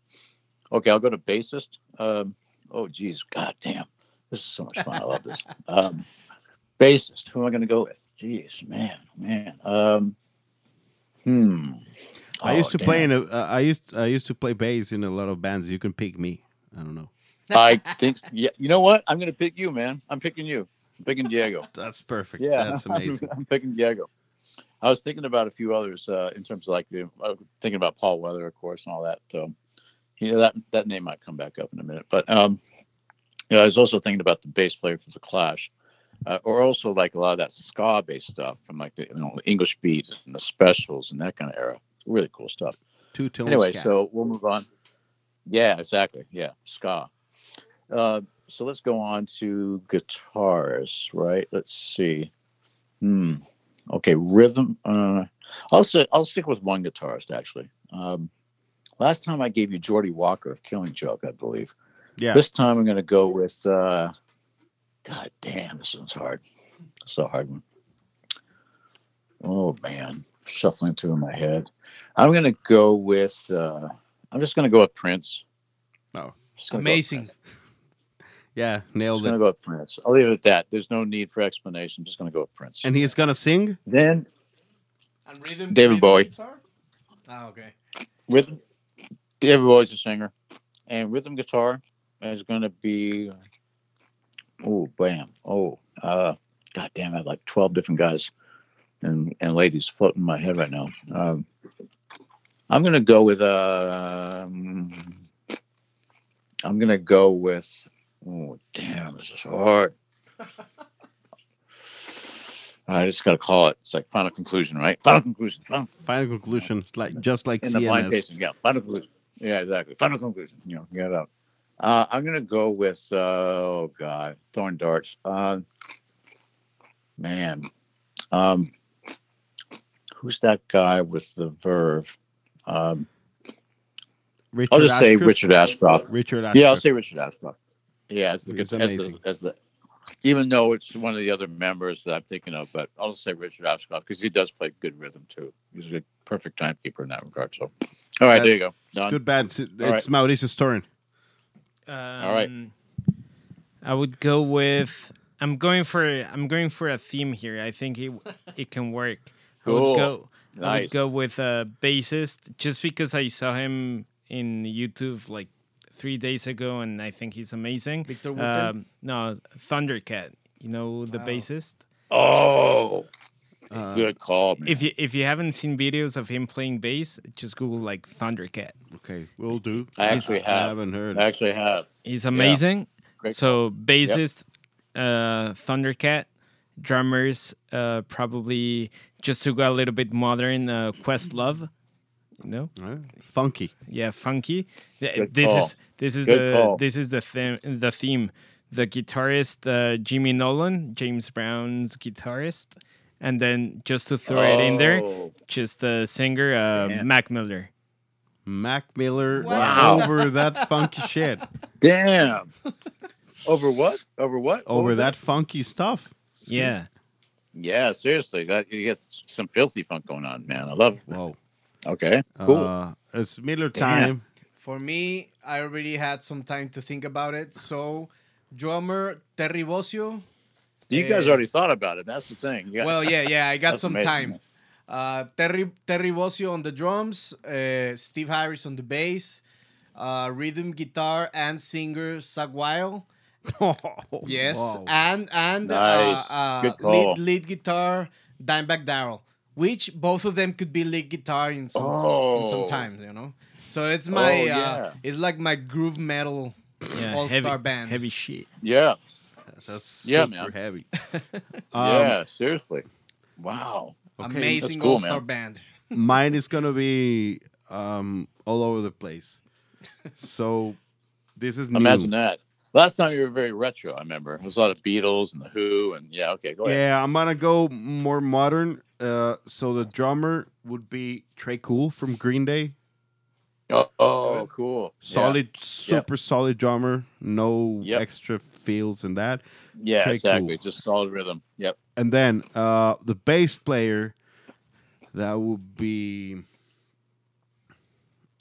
Okay, I'll go to bassist. Um, oh, geez, god damn, this is so much fun. I love this. Um, bassist. Who am I going to go with? Jeez, man, man. Um, hmm. I used Oh, to play in a. Uh, I used. I used to play bass in a lot of bands. You can pick me. I don't know. [LAUGHS] I think. Yeah. You know what? I'm going to pick you, man. I'm picking you. I'm picking Diego. [LAUGHS] That's perfect. Yeah, That's [LAUGHS] I'm- amazing. I'm, picking Diego. I was thinking about a few others uh, in terms of like you know, thinking about Paul Weller, of course, and all that. So, yeah, that that name might come back up in a minute. But um, yeah, I was also thinking about the bass player for the Clash, uh, or also like a lot of that ska based stuff from like the you know English beat and the specials and that kind of era. Really cool stuff. Two tones. Anyway, cap. so we'll move on. Yeah, exactly. Yeah, ska. Uh, so let's go on to guitars, right? Let's see. Hmm. Okay, rhythm. Uh, I'll say I'll stick with one guitarist actually. Um, last time I gave you Geordie Walker of Killing Joke, I believe. yeah. This time I'm going to go with. Uh, God damn, this one's hard. It's a hard one. Oh man, shuffling through in my head. I'm going to go with. Uh, I'm just going to go with Prince. Oh. Just gonna go with Amazing. Prince. [LAUGHS] yeah. Just Nailed going to go with Prince. I'll leave it at that. There's no need for explanation. I'm just going to go with Prince. And he's gonna sing. then And rhythm, David rhythm Bowie. guitar? Ah, okay. rhythm. David Bowie's a singer, and rhythm guitar is going to be. Oh, bam! Oh, uh, god damn! I have like twelve different guys and and ladies floating in my head right now. Um, I'm going to go with. Um, I'm going to go with. Oh, damn! This is hard. [LAUGHS] I just got to call it. It's like final conclusion, right? Final conclusion. Final Final conclusion. Like just like in the blind tasting. Yeah, final conclusion. Yeah, exactly. Final conclusion. You know, get it out. Uh, I'm gonna go with uh, oh god, throwing darts. Uh, man, um, who's that guy with the verve? Um, Richard I'll just say Ashcroft? Richard Ashcroft. Richard Yeah, I'll say Richard Ashcroft. Yeah, as the, as the, as the even though it's one of the other members that I'm thinking of, but I'll just say Richard Ashcroft because he does play good rhythm too. He's a perfect timekeeper in that regard. So, all right, there you go. Done. Good band. It's, All right. Mauricio's turn. All right. I would go with. I'm going for. I'm going for a theme here. I think it [LAUGHS] it can work. I would Cool. go. I would Nice. go with a bassist just because I saw him in YouTube like three days ago, and I think he's amazing. Victor Wooten? Um, no, Thundercat. You know the Wow. bassist. Oh, Uh, good call. Man. If you if you haven't seen videos of him playing bass, just Google like Thundercat. Okay, we'll do. I actually I have. haven't heard. I actually have. He's amazing. Great so bassist, uh, Thundercat, drummers, uh, probably just to go a little bit modern, uh, Questlove. You know, Uh, funky. yeah, funky. Th- Good this call. is this is Good the call. this is the theme. The theme. The guitarist uh, Jimmy Nolen, James Brown's guitarist, and then just to throw it in there, Oh, just the singer uh, Yeah. Mac Miller. Mac Miller What? Wow. over that funky [LAUGHS] shit. Damn. Over what? Over what? What Over was that funky stuff. Yeah. Yeah, seriously, that you get some filthy funk going on, man. I love. It. Whoa. Okay, cool. Uh, it's Miller Damn. time. For me, I already had some time to think about it. So, drummer Terry Bozzio. You guys uh, already thought about it. That's the thing. You got- Well, yeah, yeah, I got [LAUGHS] some amazing, time. Uh, Terry Terry Bozzio on the drums, uh, Steve Harris on the bass, uh, rhythm guitar and singer Zakk Wylde. [LAUGHS] Yes, Whoa. and and Nice. uh, uh, lead lead guitar Dimebag Darrell, which both of them could be lead guitar in some in some Oh. times, you know. So it's my Oh, uh, it's like my groove metal Yeah. all star band. Heavy shit. Yeah, That's Yeah, super man. heavy. [LAUGHS] Um, yeah, seriously. Wow. okay, Amazing That's cool, all star band. Mine is gonna be um, all over the place. [LAUGHS] So this is new. Imagine that. Last time you were very retro. I remember there was a lot of Beatles and the Who and yeah. Okay, go ahead. Yeah, I'm gonna go more modern. Uh, so the drummer would be Tré Cool from Green Day. Oh, oh cool. Yeah. Solid, super solid drummer. No Yep. extra feels and that. Yeah, Trey exactly. Cool. Just solid rhythm. Yep. And then uh, the bass player, that would be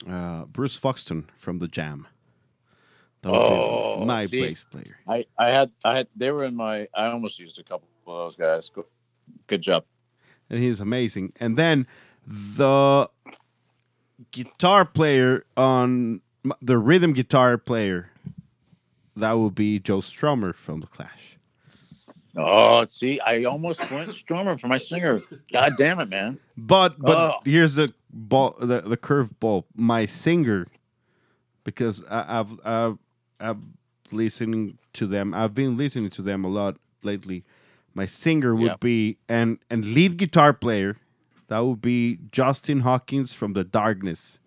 uh, Bruce Foxton from the Jam. That Oh, be my see? bass player. I, I had I had they were in my I almost used a couple of those guys. Good, good job. and he's amazing. And then the guitar player on the rhythm guitar player, that would be Joe Strummer from the Clash. Oh, see, I almost went Strummer for my singer. God damn it, man. But but Oh. here's the ball, the the curve ball. My singer, because I, I've I've I've listening to them. I've been listening to them a lot lately. My singer would Yeah. be and and lead guitar player. That would be Justin Hawkins from the Darkness.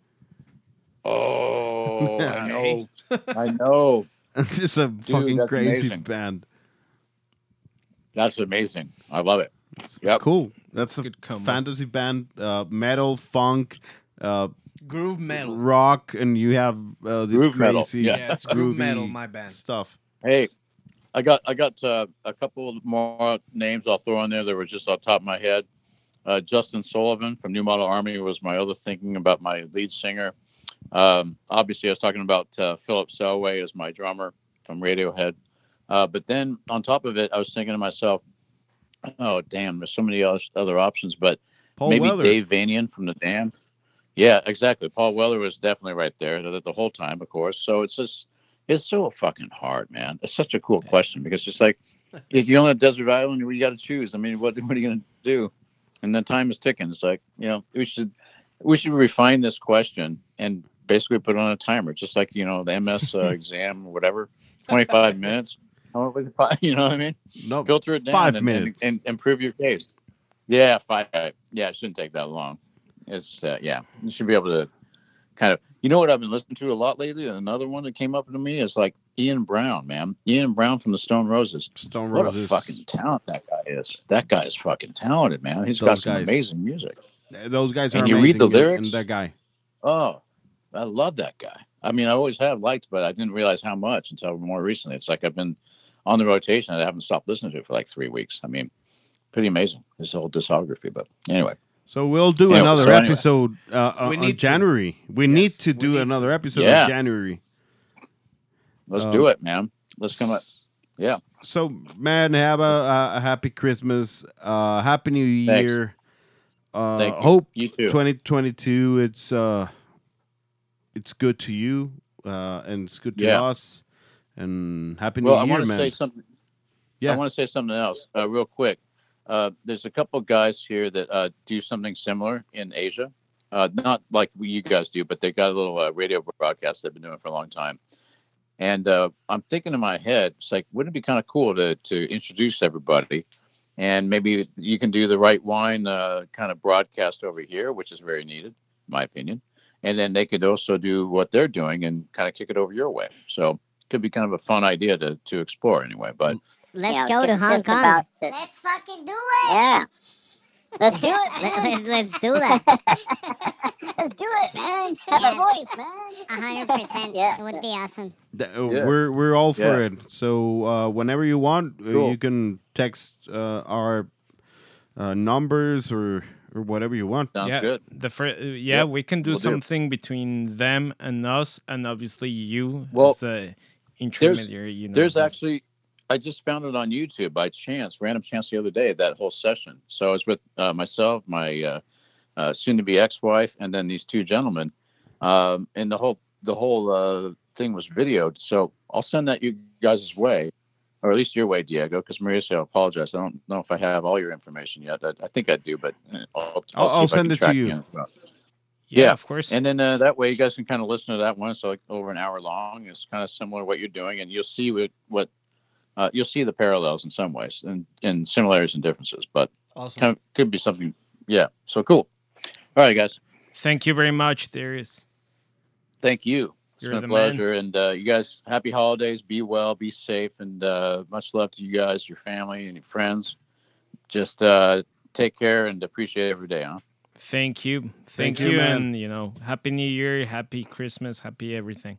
Oh, I know. I know. [LAUGHS] it's a fucking crazy amazing. band. That's amazing. I love it. Yeah, cool. That's a Good combo. fantasy band, uh, metal, funk, uh, Groove metal. rock, and you have uh, this Groove metal, crazy yeah. Yeah, it's groove metal, my band. stuff. Hey, I got I got uh, a couple more names I'll throw in there that were just off the top of my head. Uh, Justin Sullivan from New Model Army was my other thinking about my lead singer. Um, obviously, I was talking about uh, Philip Selway as my drummer from Radiohead. Uh, but then on top of it, I was thinking to myself, "Oh, damn! There's so many other, other options." But Paul maybe Weller. Dave Vanian from the Damned. Yeah, exactly. Paul Weller was definitely right there the, the whole time, of course. So it's just it's so fucking hard, man. It's such a cool question because it's like [LAUGHS] if you own a desert island, you got to choose. I mean, what [LAUGHS] what are you gonna do? And the time is ticking. It's like you know we should we should refine this question and basically put on a timer, just like you know the MS uh, [LAUGHS] exam or whatever, twenty five minutes. [LAUGHS] You know what I mean? no, filter it down five and, minutes. And, and, and prove your case. Yeah, five. Yeah, it shouldn't take that long. It's uh, yeah, you should be able to kind of. You know what I've been listening to a lot lately? Another one that came up to me is like Ian Brown, man. Ian Brown from the Stone Roses. Stone What Roses. a fucking talent that guy is. That guy is fucking talented, man. He's got some guys. amazing music. Those guys are And you read the lyrics? And that guy. Oh, I love that guy. I mean, I always have liked, but I didn't realize how much until more recently. It's like I've been on the rotation. I haven't stopped listening to it for like three weeks. I mean, pretty amazing. His whole discography. But anyway, So we'll do Anyway, another so anyway. episode uh, We on need to. January. We need to do need another to. episode Yeah. in January. let's Um, do it, man. Let's come up. Yeah. So, man, have a, a, a happy Christmas, uh, happy New Thanks. Year. Uh, Thank you. hope You too. 2022 it's uh it's good to you uh and it's good to Yeah. us and happy Well, new I year want to man say something. Yeah. I want to say something else uh, real quick. Uh, there's a couple of guys here that uh, do something similar in Asia. Uh, not like you guys do, but they got a little uh, radio broadcast they've been doing for a long time. And uh, I'm thinking in my head, it's like, wouldn't it be kind of cool to to introduce everybody, and maybe you can do the right wine uh, kind of broadcast over here, which is very needed, in my opinion. And then they could also do what they're doing and kind of kick it over your way. So could be kind of a fun idea to to explore anyway. But Let's Yeah, go to is Hong just Kong. about Let's fucking do it. yeah. Let's do it, Let- [LAUGHS] man. let- [LAUGHS] Let's do that. [LAUGHS] Let's do it, man. Have Yeah. a voice, man. A hundred percent. yeah. It would be awesome. Th- uh, Yeah. we're we're all for Yeah. it so uh whenever you want uh, Cool. you can text uh our uh numbers or or whatever you want sounds yeah, good. The fir- uh, yeah, Yep, we can do we'll do. something between them and us, and obviously you Well, as the intermediary. you know, There's the- actually, I just found it on YouTube by chance, random chance the other day, that whole session. So I was with uh, myself, my uh, uh, soon to be ex wife, and then these two gentlemen. Um, and the whole the whole uh, thing was videoed. So I'll send that you guys' way, or at least your way, Diego, because Maria said, I apologize. I don't know if I have all your information yet. I, I think I do, but uh, I'll, I'll- I'll if I send it to track you. yeah, yeah, of course. And then uh, that way you guys can kind of listen to that one. So like over an hour long. It's kind of similar to what you're doing, and you'll see what what uh, you'll see the parallels in some ways, and and similarities and differences. But Awesome. kind of, could be something. Yeah. So cool. All right, guys. Thank you very much. There is. Thank you. It's You're been the a man. pleasure, and uh, you guys, happy holidays. Be well, be safe, and uh, much love to you guys, your family, and your friends. Just uh, take care and appreciate every day, huh? Thank you. Thank Thank, you, you, man. and you know, happy New Year, happy Christmas, happy everything.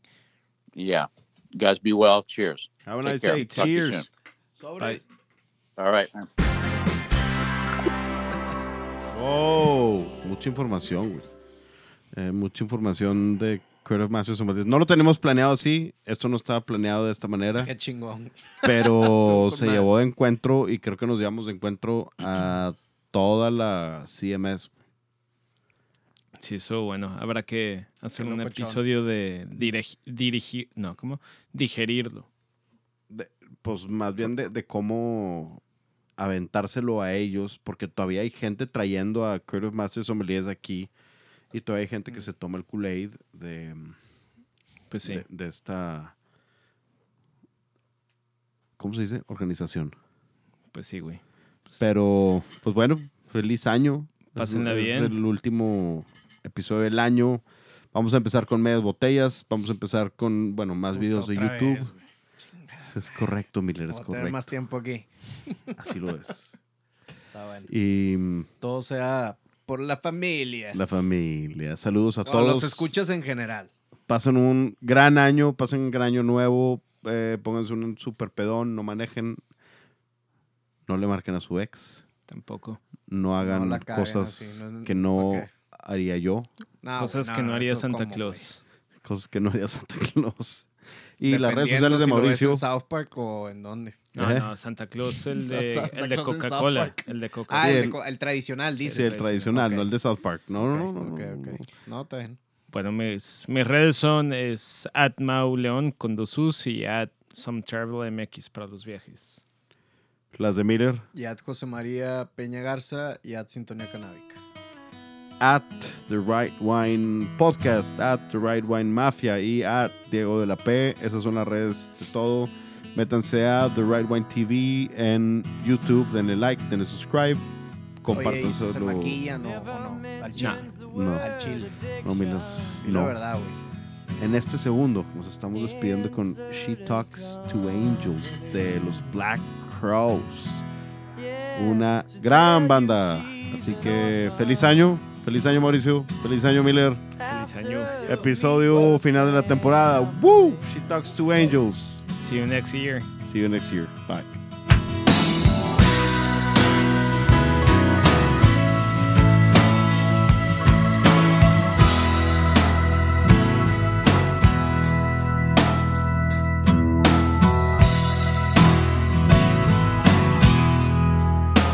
Yeah. You guys be well. Cheers. how would Take i care. say Talk to you soon. cheers Sobres. All right. man. oh mucha información güey. Eh, mucha información de Creative Masters no lo tenemos planeado así esto no estaba planeado de esta manera Qué chingón. pero [LAUGHS] se madre. llevó de encuentro y creo que nos llevamos de encuentro a toda la CMS Sí, eso bueno. Habrá que hacer Qué un episodio de dirigi- dirigir, no, ¿cómo? Digerirlo. pues más bien de, de cómo aventárselo a ellos, porque todavía hay gente trayendo a Creative Masters Sommeliers aquí y todavía hay gente que se toma el Kool-Aid de, Pues sí. de, de esta, ¿cómo se dice? Organización. Pues sí, güey. Pero, pues bueno, feliz año. Pásenla es, bien. Es el último episodio del año. Vamos a empezar con medias botellas. Vamos a empezar con, bueno, más videos de YouTube. vez, es correcto, Miller, es a tener correcto. más tiempo aquí. Así lo es. [LAUGHS] Está bueno. Y Todo sea por la familia. la familia. Saludos a o todos. los escuchas en general. Pasen un gran año, pasen un gran año nuevo. eh, pónganse un super pedón, no manejen. No le marquen a su ex. Tampoco. No hagan caguen cosas así, no es- que no haría yo. No, Cosas que no haría Santa Claus. Cosas que no haría Santa [LAUGHS] Claus. Y las redes sociales de si lo ves Mauricio. en South Park o en dónde? No, ¿Eh? no, Santa Claus, el [LAUGHS] de, el de Coca-Cola. El de Ah, Coca-Cola. el, el- de co- el tradicional, Sí, dices. el tradicional, no el de South Park. No, no, no. Ok, no, ok, no, ok. No, está bien. Bueno, mis, mis redes son es at mauleón con dos U's y at sometravelmx para los viajes. Las de Miller. Y at José María Peña Garza y at Sintonía Canábica. At The Right Wine Podcast. At The Right Wine Mafia. Y at Diego de la P. Esas son las redes de todo. Métanse a The Right Wine TV en YouTube. Denle like, denle subscribe. Oye, ¿y Compártanselo. si se maquillan o, o no? Al chile. Nah, No, Al chile. no. Di la No. verdad, güey. En este segundo nos estamos despidiendo con She Talks to Angels de los Black Crows. Una gran banda. Así que feliz año. Feliz año Mauricio. Feliz año Miller. Feliz año. Episodio final de la temporada. Woo! She Talks to Angels. See you next year. See you next year. Bye.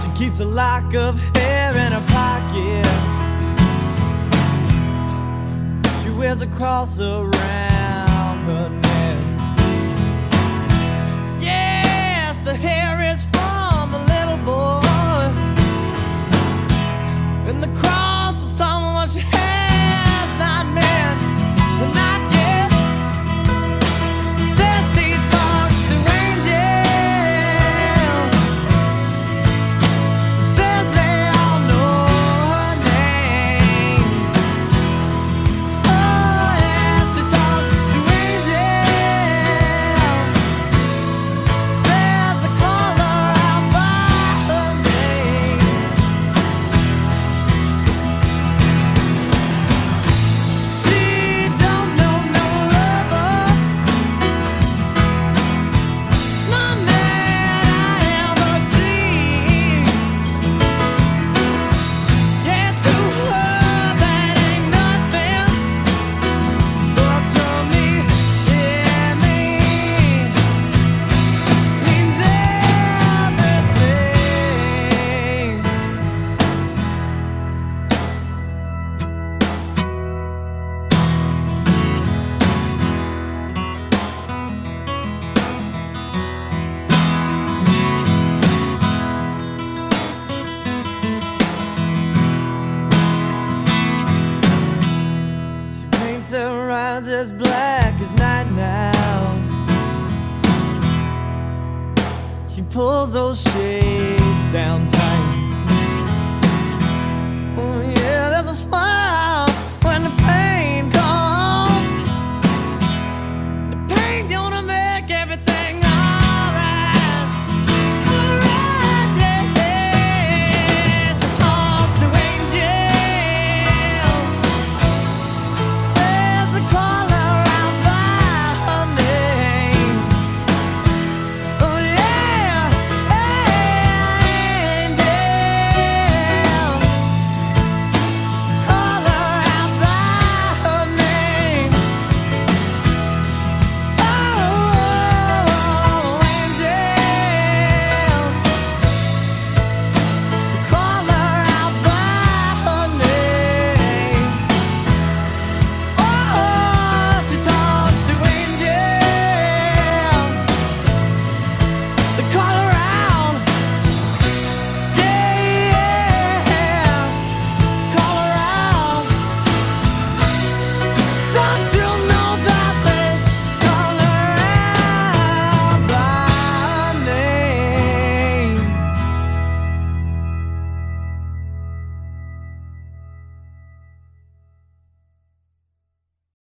She keeps a lock of hair in her pocket. She wears a cross around